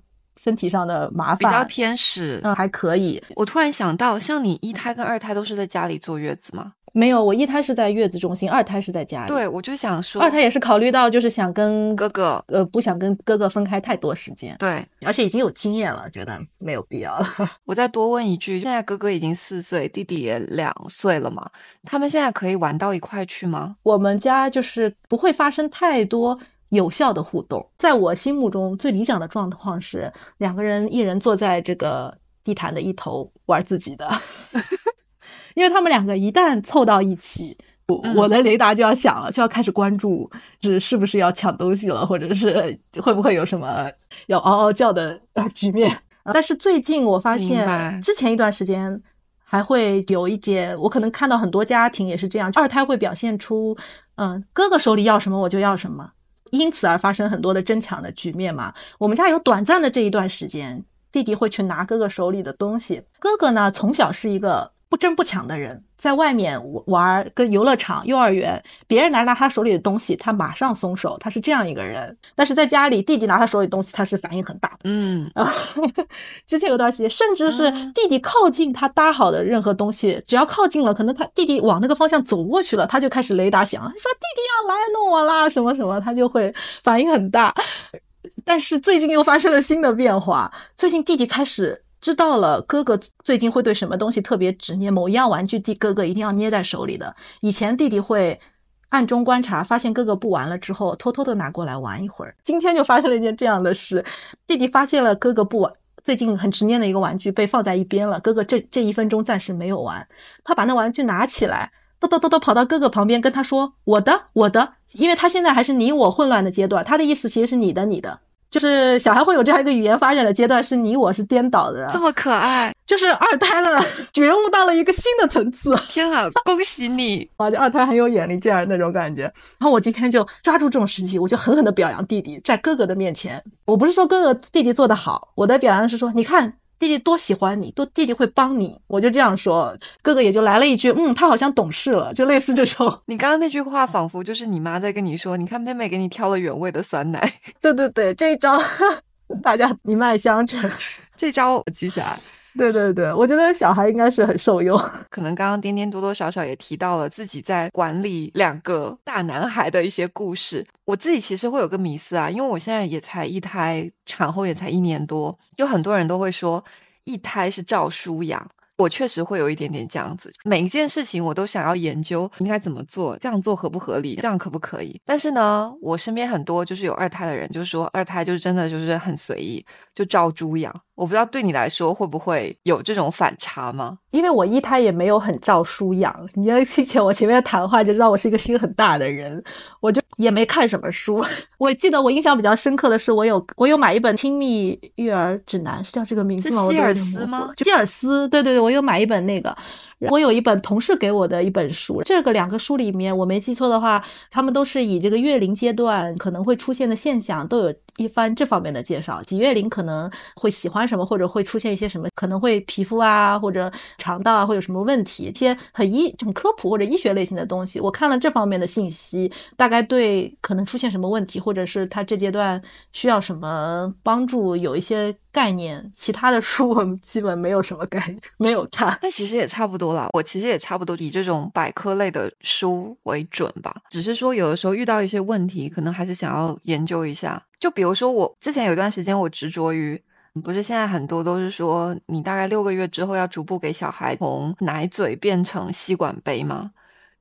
身体上的麻烦，比较天使，嗯，还可以。我突然想到，像你一胎跟二胎都是在家里坐月子吗？没有，我一胎是在月子中心，二胎是在家里。对，我就想说，二胎也是考虑到就是想跟哥哥，呃，不想跟哥哥分开太多时间。对，而且已经有经验了，觉得没有必要了。我再多问一句，现在哥哥已经四岁，弟弟也两岁了嘛？他们现在可以玩到一块去吗？我们家就是不会发生太多有效的互动。在我心目中，最理想的状况是两个人一人坐在这个地毯的一头玩自己的。因为他们两个一旦凑到一起，我我的雷达就要响了，就要开始关注是是不是要抢东西了，或者是会不会有什么要嗷嗷叫的 局面。但是最近我发现，之前一段时间还会有一点，我可能看到很多家庭也是这样，二胎会表现出，嗯，哥哥手里要什么我就要什么，因此而发生很多的争抢的局面嘛。我们家有短暂的这一段时间，弟弟会去拿哥哥手里的东西，哥哥呢从小是一个。不争不抢的人，在外面玩，跟游乐场、幼儿园，别人来拿他手里的东西，他马上松手，他是这样一个人。但是在家里，弟弟拿他手里东西，他是反应很大的。嗯，之前有段时间，甚至是弟弟靠近他搭好的任何东西，只要靠近了，可能他弟弟往那个方向走过去了，他就开始雷达响，说弟弟要来弄我啦，什么什么，他就会反应很大。但是最近又发生了新的变化，最近弟弟开始。知道了，哥哥最近会对什么东西特别执念，某一样玩具，弟哥哥一定要捏在手里的。以前弟弟会暗中观察，发现哥哥不玩了之后，偷偷的拿过来玩一会儿。今天就发生了一件这样的事，弟弟发现了哥哥不玩，最近很执念的一个玩具被放在一边了。哥哥这这一分钟暂时没有玩，他把那玩具拿起来，叨叨叨叨跑到哥哥旁边跟他说：“我的，我的。”因为他现在还是你我混乱的阶段，他的意思其实是你的，你的。就是小孩会有这样一个语言发展的阶段，是你我是颠倒的，这么可爱，就是二胎了，觉悟到了一个新的层次。天啊，恭喜你！啊，二胎很有眼力见儿那种感觉。然后我今天就抓住这种时机，我就狠狠的表扬弟弟，在哥哥的面前，我不是说哥哥弟弟做的好，我的表扬是说，你看。弟弟多喜欢你，多弟弟会帮你，我就这样说，哥哥也就来了一句，嗯，他好像懂事了，就类似这种。你刚刚那句话仿佛就是你妈在跟你说，你看妹妹给你挑了原味的酸奶。对对对，这一招 大家一脉相承，这招我记下来。对对对，我觉得小孩应该是很受用。可能刚刚颠颠多多少少也提到了自己在管理两个大男孩的一些故事。我自己其实会有个迷思啊，因为我现在也才一胎，产后也才一年多，有很多人都会说一胎是照书养。我确实会有一点点这样子，每一件事情我都想要研究应该怎么做，这样做合不合理，这样可不可以？但是呢，我身边很多就是有二胎的人，就是说二胎就是真的就是很随意，就照猪养。我不知道对你来说会不会有这种反差吗？因为我一胎也没有很照书养，你要 听前我前面的谈话就知道我是一个心很大的人，我就也没看什么书。我记得我印象比较深刻的是，我有我有买一本《亲密育儿指南》，是叫这个名字吗？希尔斯吗？希尔斯，对对对，我有买一本那个。我有一本同事给我的一本书，这个两个书里面，我没记错的话，他们都是以这个月龄阶段可能会出现的现象，都有一番这方面的介绍。几月龄可能会喜欢什么，或者会出现一些什么，可能会皮肤啊或者肠道啊会有什么问题，一些很医很科普或者医学类型的东西。我看了这方面的信息，大概对可能出现什么问题，或者是他这阶段需要什么帮助，有一些。概念，其他的书我们基本没有什么概念，没有看。那其实也差不多了，我其实也差不多以这种百科类的书为准吧。只是说有的时候遇到一些问题，可能还是想要研究一下。就比如说我之前有一段时间，我执着于，不是现在很多都是说，你大概六个月之后要逐步给小孩从奶嘴变成吸管杯吗？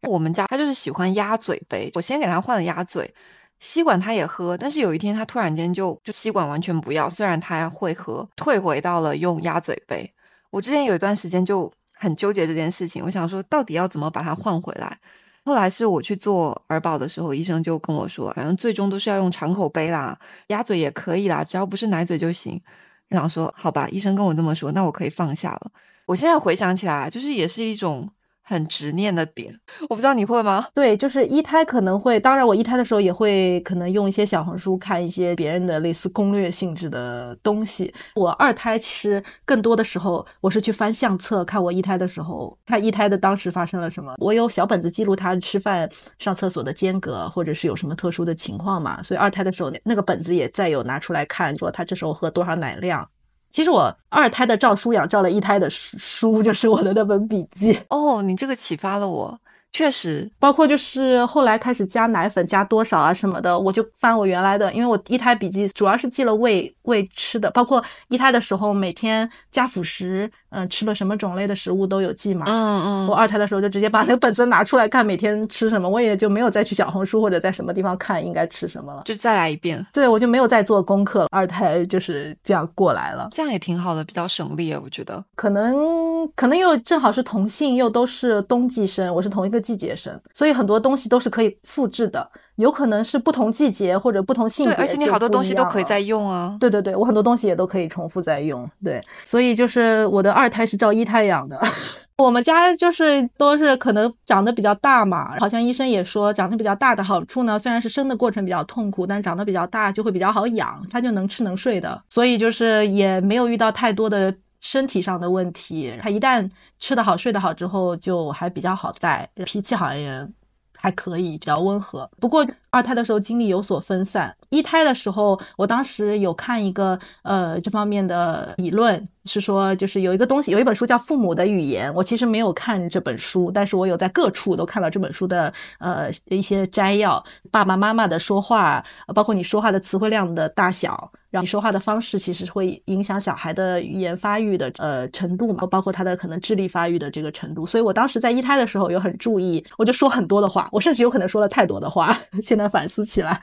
我们家他就是喜欢鸭嘴杯，我先给他换了鸭嘴。吸管他也喝，但是有一天他突然间就就吸管完全不要，虽然他会喝，退回到了用鸭嘴杯。我之前有一段时间就很纠结这件事情，我想说到底要怎么把它换回来。后来是我去做儿保的时候，医生就跟我说，反正最终都是要用长口杯啦，鸭嘴也可以啦，只要不是奶嘴就行。然后说好吧，医生跟我这么说，那我可以放下了。我现在回想起来，就是也是一种。很执念的点，我不知道你会吗？对，就是一胎可能会，当然我一胎的时候也会可能用一些小红书看一些别人的类似攻略性质的东西。我二胎其实更多的时候，我是去翻相册，看我一胎的时候，看一胎的当时发生了什么。我有小本子记录他吃饭、上厕所的间隔，或者是有什么特殊的情况嘛。所以二胎的时候，那个本子也再有拿出来看，说他这时候喝多少奶量。其实我二胎的照书养照了一胎的书，就是我的那本笔记。哦，你这个启发了我。确实，包括就是后来开始加奶粉加多少啊什么的，我就翻我原来的，因为我一胎笔记主要是记了喂喂吃的，包括一胎的时候每天加辅食，嗯，吃了什么种类的食物都有记嘛。嗯嗯，我二胎的时候就直接把那个本子拿出来看，每天吃什么，我也就没有再去小红书或者在什么地方看应该吃什么了，就再来一遍。对，我就没有再做功课了。二胎就是这样过来了，这样也挺好的，比较省力，我觉得。可能可能又正好是同性，又都是冬季生，我是同一个季节生，所以很多东西都是可以复制的。有可能是不同季节或者不同性别，对，而且你好多东西都可以再用啊。对对对，我很多东西也都可以重复再用。对，所以就是我的二胎是照一胎养的。我们家就是都是可能长得比较大嘛，好像医生也说长得比较大的好处呢，虽然是生的过程比较痛苦，但长得比较大就会比较好养，它就能吃能睡的，所以就是也没有遇到太多的身体上的问题。他一旦吃得好睡得好之后，就还比较好带，脾气好像也还可以，比较温和。不过二胎的时候精力有所分散，一胎的时候，我当时有看一个呃这方面的理论。是说，就是有一个东西，有一本书叫《父母的语言》，我其实没有看这本书，但是我有在各处都看到这本书的呃一些摘要。爸爸妈妈的说话，包括你说话的词汇量的大小，让你说话的方式，其实会影响小孩的语言发育的呃程度嘛，包括他的可能智力发育的这个程度。所以我当时在一胎的时候有很注意，我就说很多的话，我甚至有可能说了太多的话。现在反思起来。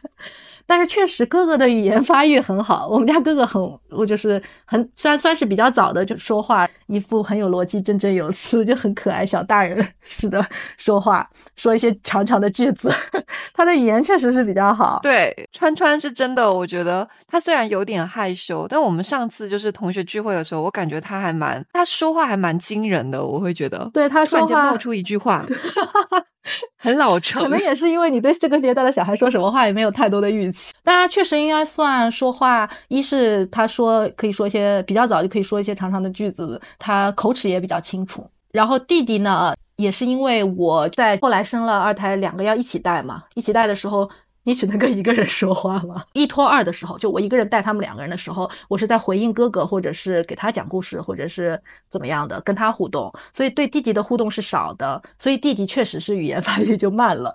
但是确实，哥哥的语言发育很好。我们家哥哥很，我就是很，虽然算是比较早的就说话，一副很有逻辑、振振有词，就很可爱小大人 似的说话，说一些长长的句子。他的语言确实是比较好。对，川川是真的，我觉得他虽然有点害羞，但我们上次就是同学聚会的时候，我感觉他还蛮，他说话还蛮惊人的。我会觉得，对他说话冒出一句话。很老成，可能也是因为你对这个阶段的小孩说什么话也没有太多的预期。但他确实应该算说话，一是他说可以说一些比较早就可以说一些长长的句子，他口齿也比较清楚。然后弟弟呢，也是因为我在后来生了二胎，两个要一起带嘛，一起带的时候。你只能跟一个人说话吗？一拖二的时候，就我一个人带他们两个人的时候，我是在回应哥哥，或者是给他讲故事，或者是怎么样的跟他互动，所以对弟弟的互动是少的，所以弟弟确实是语言发育就慢了，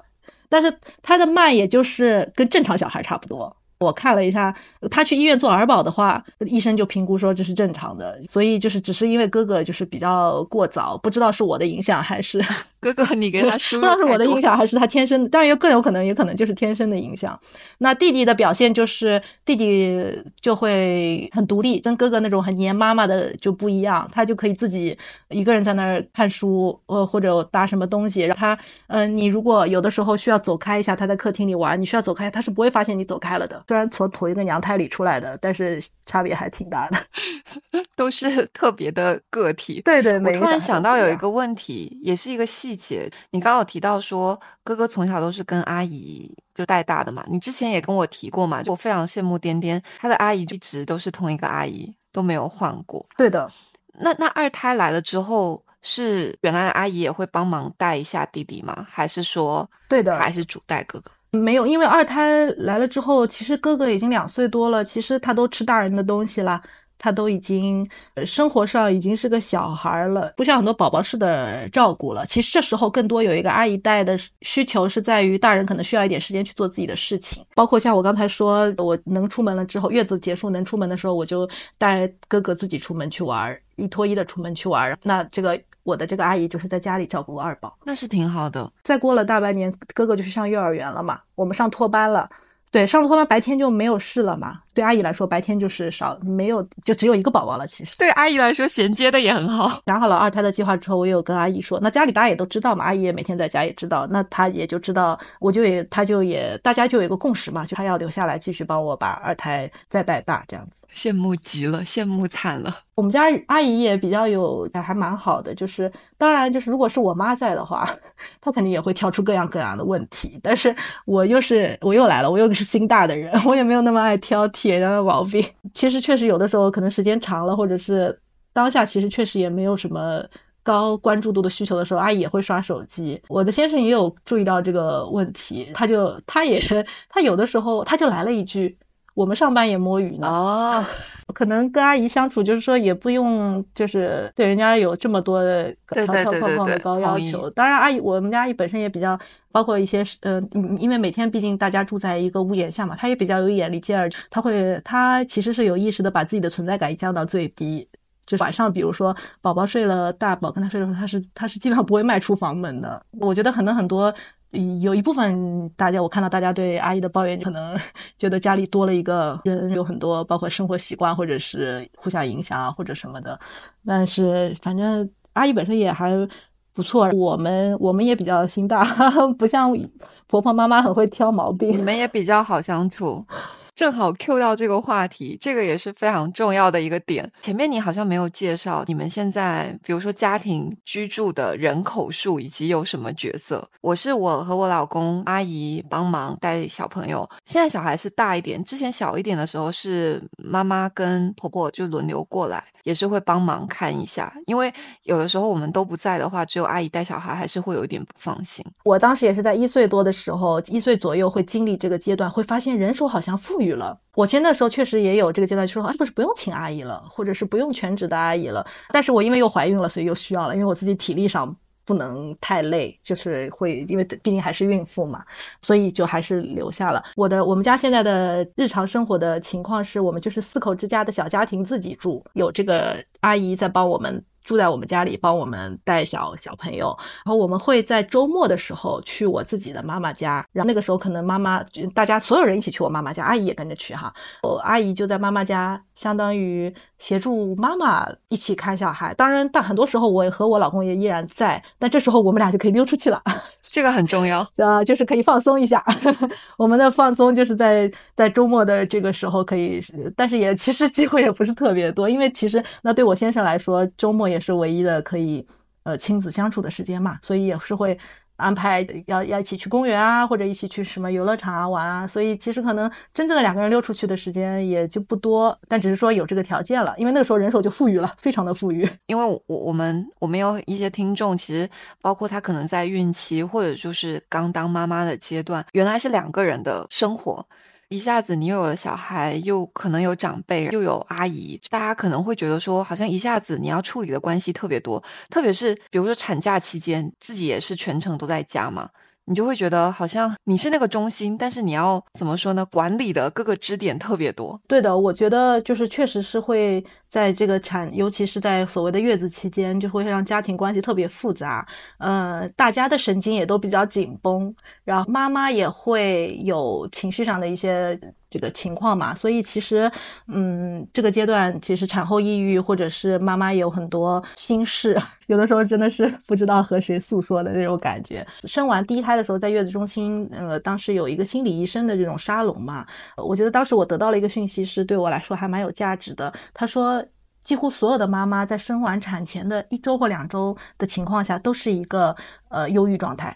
但是他的慢也就是跟正常小孩差不多。我看了一下，他去医院做儿保的话，医生就评估说这是正常的，所以就是只是因为哥哥就是比较过早，不知道是我的影响还是 哥哥你给他 输入不知道是我的影响还是他天生，当然也更有可能，也可能就是天生的影响。那弟弟的表现就是弟弟就会很独立，跟哥哥那种很黏妈妈的就不一样，他就可以自己一个人在那儿看书，呃或者搭什么东西。然后他，嗯，你如果有的时候需要走开一下，他在客厅里玩，你需要走开，他是不会发现你走开了的。虽然从同一个娘胎里出来的，但是差别还挺大的，都是特别的个体。对对，我突然想到有一个问题，也是一个细节。你刚刚有提到说，哥哥从小都是跟阿姨就带大的嘛？你之前也跟我提过嘛？就我非常羡慕颠颠，他的阿姨一直都是同一个阿姨，都没有换过。对的。那那二胎来了之后，是原来的阿姨也会帮忙带一下弟弟吗？还是说，对的，还是主带哥哥？没有，因为二胎来了之后，其实哥哥已经两岁多了，其实他都吃大人的东西啦，他都已经生活上已经是个小孩了，不像很多宝宝式的照顾了。其实这时候更多有一个阿姨带的需求是在于大人可能需要一点时间去做自己的事情，包括像我刚才说，我能出门了之后，月子结束能出门的时候，我就带哥哥自己出门去玩，一拖一的出门去玩。那这个。我的这个阿姨就是在家里照顾二宝，那是挺好的。再过了大半年，哥哥就去上幼儿园了嘛，我们上托班了。对，上了托班白天就没有事了嘛。对阿姨来说，白天就是少没有，就只有一个宝宝了。其实对阿姨来说，衔接的也很好。想好了二胎的计划之后，我也有跟阿姨说，那家里大家也都知道嘛，阿姨也每天在家也知道，那她也就知道，我就也，她就也，大家就有一个共识嘛，就她要留下来继续帮我把二胎再带大这样子。羡慕极了，羡慕惨了。我们家阿姨也比较有，还蛮好的。就是当然，就是如果是我妈在的话，她肯定也会挑出各样各样的问题。但是我又是我又来了，我又是心大的人，我也没有那么爱挑剔人的毛病。其实确实有的时候可能时间长了，或者是当下其实确实也没有什么高关注度的需求的时候，阿姨也会刷手机。我的先生也有注意到这个问题，他就他也他有的时候他就来了一句。我们上班也摸鱼呢。哦，可能跟阿姨相处，就是说也不用，就是对人家有这么多的条条框框的高要求。当然，阿姨我们家阿姨本身也比较，包括一些呃，嗯因为每天毕竟大家住在一个屋檐下嘛，她也比较有眼力劲儿，她会，她其实是有意识的把自己的存在感降到最低。就是晚上，比如说宝宝睡了，大宝跟他睡的时候，他是他是基本上不会迈出房门的。我觉得可能很多嗯有一部分大家，我看到大家对阿姨的抱怨，可能 觉得家里多了一个人，有很多包括生活习惯或者是互相影响啊，或者什么的。但是反正阿姨本身也还不错，我们我们也比较心大，不像婆婆妈妈很会挑毛病你。们也比较好相处。正好 Q 到这个话题，这个也是非常重要的一个点。前面你好像没有介绍你们现在，比如说家庭居住的人口数以及有什么角色。我是我和我老公、阿姨帮忙带小朋友，现在小孩是大一点，之前小一点的时候是妈妈跟婆婆就轮流过来，也是会帮忙看一下，因为有的时候我们都不在的话，只有阿姨带小孩，还是会有一点不放心。我当时也是在一岁多的时候，一岁左右会经历这个阶段，会发现人手好像富裕了。我其实那时候确实也有这个阶段，就说啊，是不是不用请阿姨了，或者是不用全职的阿姨了？但是我因为又怀孕了，所以又需要了，因为我自己体力上不能太累，就是会因为毕竟还是孕妇嘛，所以就还是留下了。我的我们家现在的日常生活的情况是我们就是四口之家的小家庭自己住，有这个阿姨在帮我们。住在我们家里，帮我们带小小朋友，然后我们会在周末的时候去我自己的妈妈家，然后那个时候可能妈妈大家所有人一起去我妈妈家，阿姨也跟着去哈，我阿姨就在妈妈家，相当于协助妈妈一起看小孩。当然，但很多时候我和我老公也依然在，但这时候我们俩就可以溜出去了。这个很重要。呃，就是可以放松一下。我们的放松就是在在周末的这个时候可以，但是也其实机会也不是特别多，因为其实那对我先生来说，周末也是唯一的可以呃亲子相处的时间嘛，所以也是会安排要要一起去公园啊，或者一起去什么游乐场啊玩啊。所以其实可能真正的两个人溜出去的时间也就不多，但只是说有这个条件了，因为那个时候人手就富裕了，非常的富裕。因为我我们我们有一些听众，其实包括他可能在孕期或者就是刚当妈妈的阶段，原来是两个人的生活，一下子你又有了小孩，又可能有长辈，又有阿姨，大家可能会觉得说，好像一下子你要处理的关系特别多，特别是比如说产假期间，自己也是全程都在家嘛。你就会觉得好像你是那个中心，但是你要怎么说呢？管理的各个支点特别多。对的，我觉得就是确实是会在这个产，尤其是在所谓的月子期间，就会让家庭关系特别复杂。呃，大家的神经也都比较紧绷，然后妈妈也会有情绪上的一些这个情况嘛。所以其实，嗯，这个阶段其实产后抑郁或者是妈妈也有很多心事，有的时候真的是 不知道和谁诉说的那种感觉。生完第一胎的时候，在月子中心，呃，当时有一个心理医生的这种沙龙嘛，我觉得当时我得到了一个讯息，是对我来说还蛮有价值的。他说，几乎所有的妈妈在生完产前的一周或两周的情况下，都是一个呃忧郁状态。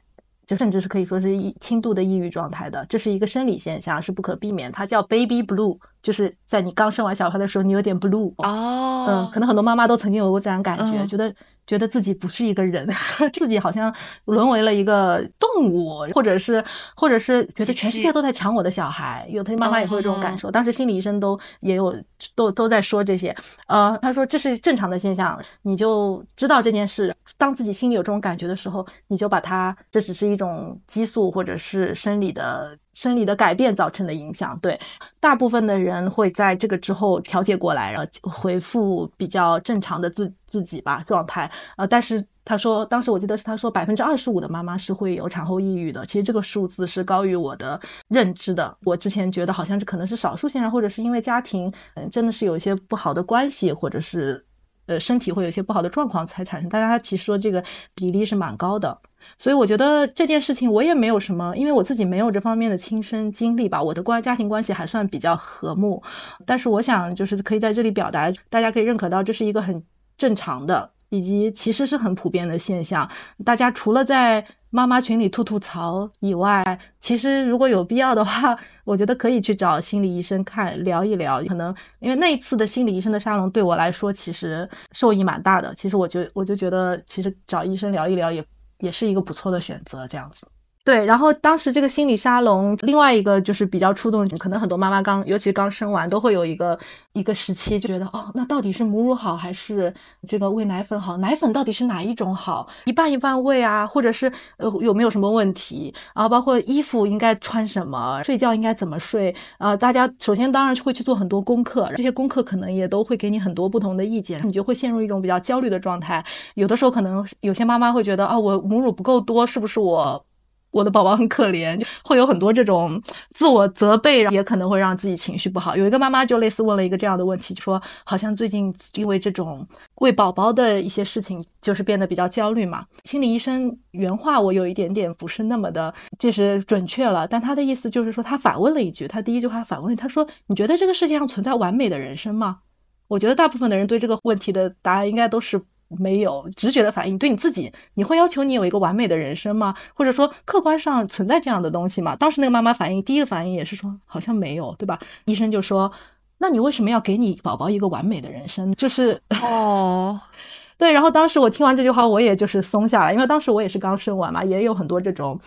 甚至是可以说是一轻度的抑郁状态的，这是一个生理现象，是不可避免。它叫 baby blue，就是在你刚生完小孩的时候，你有点 blue。哦，嗯，可能很多妈妈都曾经有过这样感觉，嗯觉得觉得自己不是一个人，自己好像沦为了一个动物，或者是或者是觉得全世界都在抢我的小孩。有的妈妈也会有这种感受，当时心理医生都也有都都在说这些。呃，他说这是正常的现象，你就知道这件事。当自己心里有这种感觉的时候，你就把它，这只是一种激素或者是生理的生理的改变造成的影响。对，大部分的人会在这个之后调节过来，然后回复比较正常的自自己吧状态。呃，但是他说，当时我记得是他说百分之二十五的妈妈是会有产后抑郁的。其实这个数字是高于我的认知的。我之前觉得好像是可能是少数现象，或者是因为家庭嗯真的是有一些不好的关系，或者是呃身体会有一些不好的状况才产生。大家其实说这个比例是蛮高的。所以我觉得这件事情我也没有什么，因为我自己没有这方面的亲身经历吧。我的关家庭关系还算比较和睦，但是我想就是可以在这里表达，大家可以认可到这是一个很正常的，以及其实是很普遍的现象。大家除了在妈妈群里吐吐槽以外，其实如果有必要的话，我觉得可以去找心理医生看聊一聊。可能因为那一次的心理医生的沙龙对我来说其实受益蛮大的。其实我觉我就觉得，其实找医生聊一聊也。也是一个不错的选择，这样子。对，然后当时这个心理沙龙，另外一个就是比较触动，可能很多妈妈刚，尤其刚生完，都会有一个一个时期，就觉得哦，那到底是母乳好还是这个喂奶粉好？奶粉到底是哪一种好？一半一半喂啊，或者是呃有没有什么问题？然后包括衣服应该穿什么，睡觉应该怎么睡？啊，大家首先当然会去做很多功课，这些功课可能也都会给你很多不同的意见，你就会陷入一种比较焦虑的状态。有的时候可能有些妈妈会觉得啊，我母乳不够多，是不是我？我的宝宝很可怜，就会有很多这种自我责备，也可能会让自己情绪不好。有一个妈妈就类似问了一个这样的问题，说好像最近因为这种喂宝宝的一些事情，就是变得比较焦虑嘛。心理医生原话我有一点点不是那么的，就是准确了，但他的意思就是说，他反问了一句，他第一句话反问他说：“你觉得这个世界上存在完美的人生吗？”我觉得大部分的人对这个问题的答案应该都是。没有直觉的反应，对你自己，你会要求你有一个完美的人生吗？或者说客观上存在这样的东西吗？当时那个妈妈反应，第一个反应也是说好像没有，对吧？医生就说，那你为什么要给你宝宝一个完美的人生？就是 哦，对。然后当时我听完这句话，我也就是松下来，因为当时我也是刚生完嘛，也有很多这种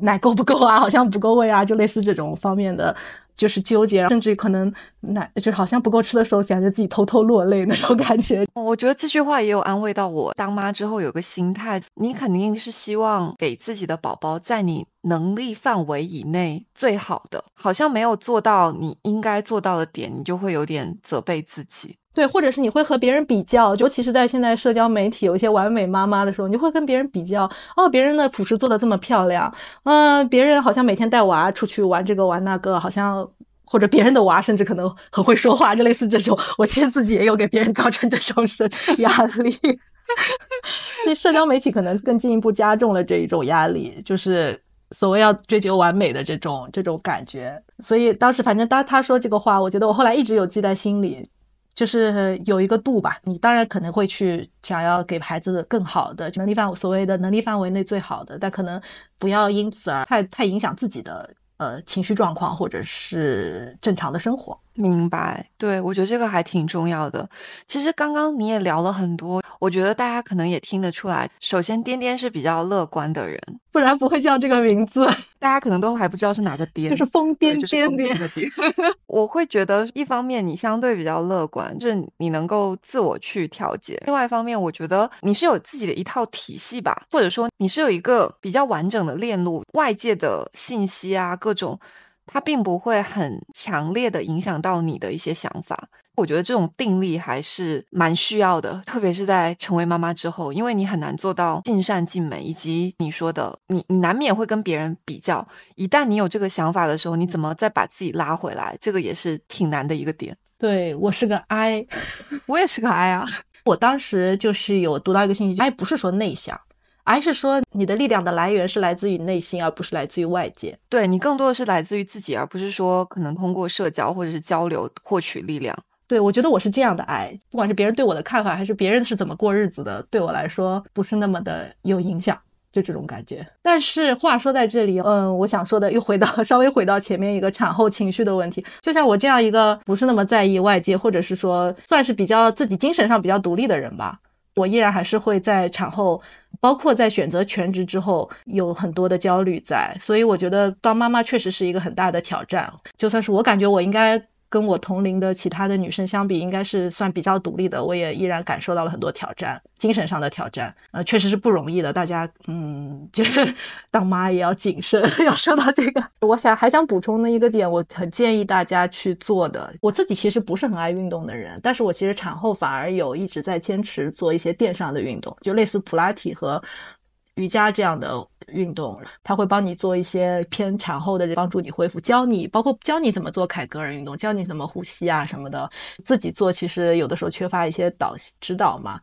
奶够不够啊，好像不够喂啊，就类似这种方面的。就是纠结，甚至可能奶就好像不够吃的时候，感觉自己偷偷落泪那种感觉。我觉得这句话也有安慰到我。当妈之后有个心态，你肯定是希望给自己的宝宝在你能力范围以内最好的，好像没有做到你应该做到的点，你就会有点责备自己。对，或者是你会和别人比较，尤其是在现在社交媒体有一些完美妈妈的时候，你会跟别人比较。哦，别人的辅食做的这么漂亮，嗯，别人好像每天带娃出去玩这个玩那个，好像或者别人的娃甚至可能很会说话，就类似这种。我其实自己也有给别人造成这种生 压力。那社交媒体可能更进一步加重了这一种压力，就是所谓要追求完美的这种这种感觉。所以当时反正当他说这个话，我觉得我后来一直有记在心里。就是有一个度吧，你当然可能会去想要给孩子更好的能力范所谓的能力范围内最好的，但可能不要因此而太太影响自己的呃情绪状况或者是正常的生活。明白，对我觉得这个还挺重要的。其实刚刚你也聊了很多，我觉得大家可能也听得出来。首先，颠颠是比较乐观的人，不然不会叫这个名字。大家可能都还不知道是哪个颠，就是疯癫癫的癫。我会觉得，一方面你相对比较乐观，就是你能够自我去调节；另外一方面，我觉得你是有自己的一套体系吧，或者说你是有一个比较完整的链路，外界的信息啊，各种。它并不会很强烈的影响到你的一些想法，我觉得这种定力还是蛮需要的，特别是在成为妈妈之后，因为你很难做到尽善尽美，以及你说的，你你难免会跟别人比较，一旦你有这个想法的时候，你怎么再把自己拉回来，这个也是挺难的一个点。对我是个 I，我也是个 I 啊，我当时就是有读到一个信息，I 不是说内向。还是说你的力量的来源是来自于内心，而不是来自于外界。对你更多的是来自于自己，而不是说可能通过社交或者是交流获取力量。对我觉得我是这样的爱，不管是别人对我的看法，还是别人是怎么过日子的，对我来说不是那么的有影响，就这种感觉。但是话说在这里，嗯，我想说的又回到 稍微回到前面一个产后情绪的问题。就像我这样一个不是那么在意外界，或者是说算是比较自己精神上比较独立的人吧。我依然还是会在产后，包括在选择全职之后，有很多的焦虑在，所以我觉得当妈妈确实是一个很大的挑战。就算是我感觉我应该。跟我同龄的其他的女生相比，应该是算比较独立的。我也依然感受到了很多挑战，精神上的挑战，呃，确实是不容易的。大家，嗯，就是当妈也要谨慎。要说到这个，我想还想补充的一个点，我很建议大家去做的。我自己其实不是很爱运动的人，但是我其实产后反而有一直在坚持做一些垫上的运动，就类似普拉提和。瑜伽这样的运动，它会帮你做一些偏产后的帮助你恢复，教你包括教你怎么做凯格尔运动，教你怎么呼吸啊什么的。自己做其实有的时候缺乏一些导指导嘛。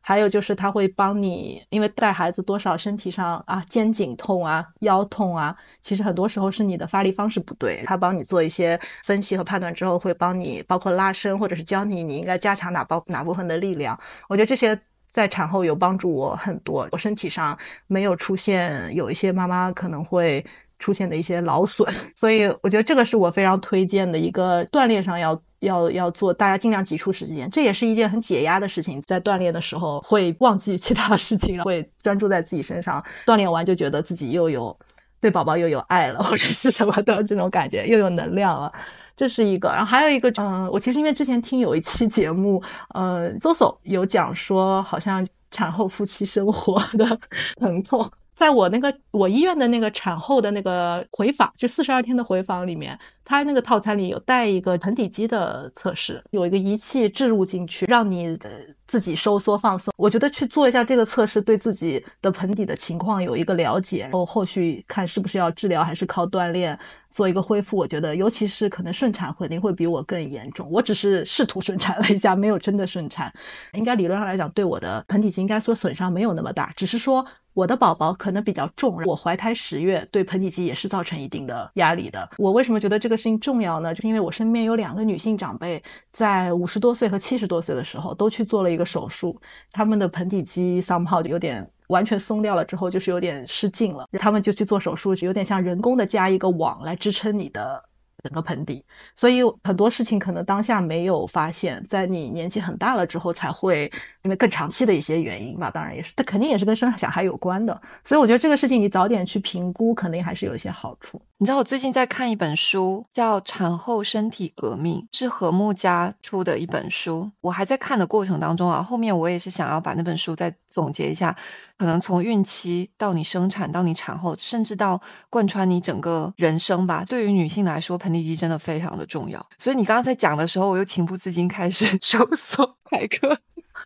还有就是他会帮你，因为带孩子多少身体上啊肩颈痛啊腰痛啊，其实很多时候是你的发力方式不对。他帮你做一些分析和判断之后，会帮你包括拉伸或者是教你你应该加强哪包哪部分的力量。我觉得这些。在产后有帮助我很多，我身体上没有出现有一些妈妈可能会出现的一些劳损，所以我觉得这个是我非常推荐的一个锻炼上要要要做，大家尽量挤出时间，这也是一件很解压的事情，在锻炼的时候会忘记其他事情，会专注在自己身上，锻炼完就觉得自己又有。对宝宝又有爱了，或者是什么的这种感觉，又有能量了。这是一个，然后还有一个，嗯，我其实因为之前听有一期节目，呃搜搜有讲说，好像产后夫妻生活的 疼痛。在我那个我医院的那个产后的那个回访，就四十二天的回访里面，它那个套餐里有带一个盆底肌的测试，有一个仪器置入进去，让你自己收缩放松。我觉得去做一下这个测试，对自己的盆底的情况有一个了解，然后后续看是不是要治疗，还是靠锻炼做一个恢复。我觉得，尤其是可能顺产肯定会比我更严重。我只是试图顺产了一下，没有真的顺产，应该理论上来讲，对我的盆底肌应该说损伤没有那么大，只是说。我的宝宝可能比较重，我怀胎十月，对盆底肌也是造成一定的压力的。我为什么觉得这个事情重要呢？就是因为我身边有两个女性长辈，在五十多岁和七十多岁的时候都去做了一个手术，他们的盆底肌 somehow 就有点完全松掉了，之后就是有点失禁了，他们就去做手术，有点像人工的加一个网来支撑你的。整个盆底，所以很多事情可能当下没有发现，在你年纪很大了之后才会，因为更长期的一些原因吧，当然也是，它肯定也是跟生小孩有关的。所以我觉得这个事情你早点去评估，肯定还是有一些好处。你知道我最近在看一本书，叫《产后身体革命》，是和睦家出的一本书。我还在看的过程当中啊，后面我也是想要把那本书再总结一下，可能从孕期到你生产，到你产后，甚至到贯穿你整个人生吧。对于女性来说，盆底肌真的非常的重要。所以你刚刚在讲的时候，我又情不自禁开始 收缩凯哥，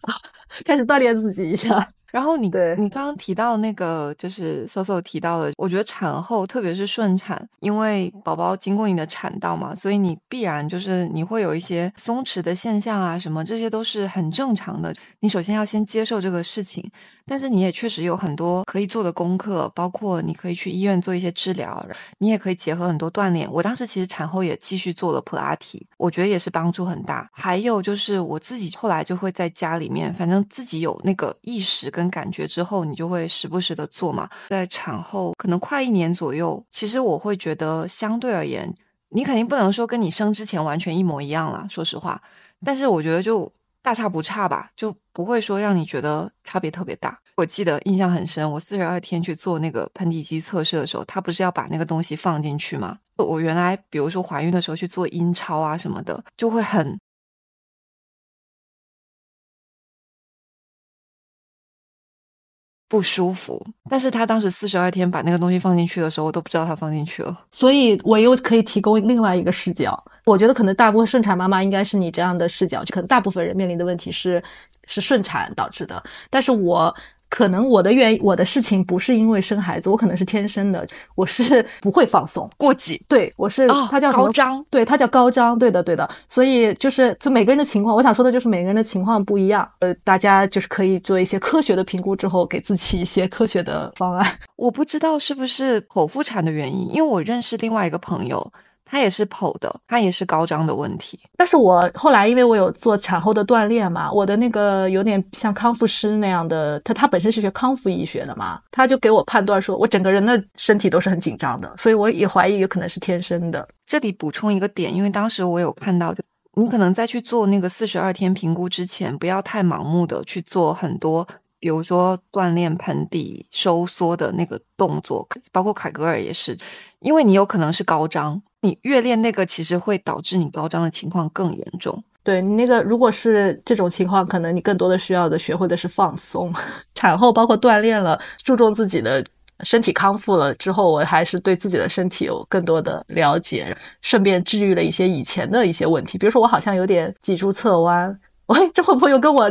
开始锻炼自己一下。然后你你刚刚提到那个就是 Soso 提到的，我觉得产后特别是顺产，因为宝宝经过你的产道嘛，所以你必然就是你会有一些松弛的现象啊，什么这些都是很正常的。你首先要先接受这个事情，但是你也确实有很多可以做的功课，包括你可以去医院做一些治疗，你也可以结合很多锻炼。我当时其实产后也继续做了普拉提，我觉得也是帮助很大。还有就是我自己后来就会在家里面，反正自己有那个意识跟。跟感觉之后，你就会时不时的做嘛。在产后可能快一年左右，其实我会觉得相对而言，你肯定不能说跟你生之前完全一模一样了，说实话。但是我觉得就大差不差吧，就不会说让你觉得差别特别大。我记得印象很深，我四十二天去做那个盆底肌测试的时候，他不是要把那个东西放进去吗？我原来比如说怀孕的时候去做阴超啊什么的，就会很。不舒服，但是他当时四十二天把那个东西放进去的时候，我都不知道他放进去了，所以我又可以提供另外一个视角。我觉得可能大部分顺产妈妈应该是你这样的视角，就可能大部分人面临的问题是是顺产导致的，但是我。可能我的原我的事情不是因为生孩子，我可能是天生的，我是不会放松过激。对，我是他叫高张，对他叫高张，对的对的。所以就是就每个人的情况，我想说的就是每个人的情况不一样。呃，大家就是可以做一些科学的评估之后，给自己一些科学的方案。我不知道是不是剖腹产的原因，因为我认识另外一个朋友。他也是剖的，他也是高张的问题。但是我后来因为我有做产后的锻炼嘛，我的那个有点像康复师那样的，他他本身是学康复医学的嘛，他就给我判断说我整个人的身体都是很紧张的，所以我也怀疑有可能是天生的。这里补充一个点，因为当时我有看到就，你可能在去做那个四十二天评估之前，不要太盲目的去做很多。比如说锻炼盆底收缩的那个动作，包括凯格尔也是，因为你有可能是高张，你越练那个，其实会导致你高张的情况更严重。对你那个，如果是这种情况，可能你更多的需要的学会的是放松。产后包括锻炼了，注重自己的身体康复了之后，我还是对自己的身体有更多的了解，顺便治愈了一些以前的一些问题，比如说我好像有点脊柱侧弯。喂，这会不会又跟我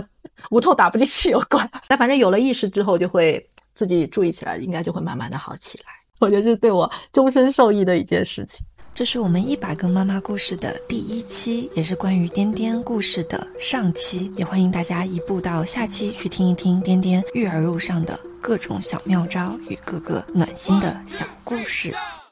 无痛打不进去有关？但反正有了意识之后，就会自己注意起来，应该就会慢慢的好起来。我觉得这是对我终身受益的一件事情。这是我们一百个妈妈故事的第一期，也是关于颠颠故事的上期。也欢迎大家移步到下期去听一听颠颠育儿路上的各种小妙招与各个暖心的小故事。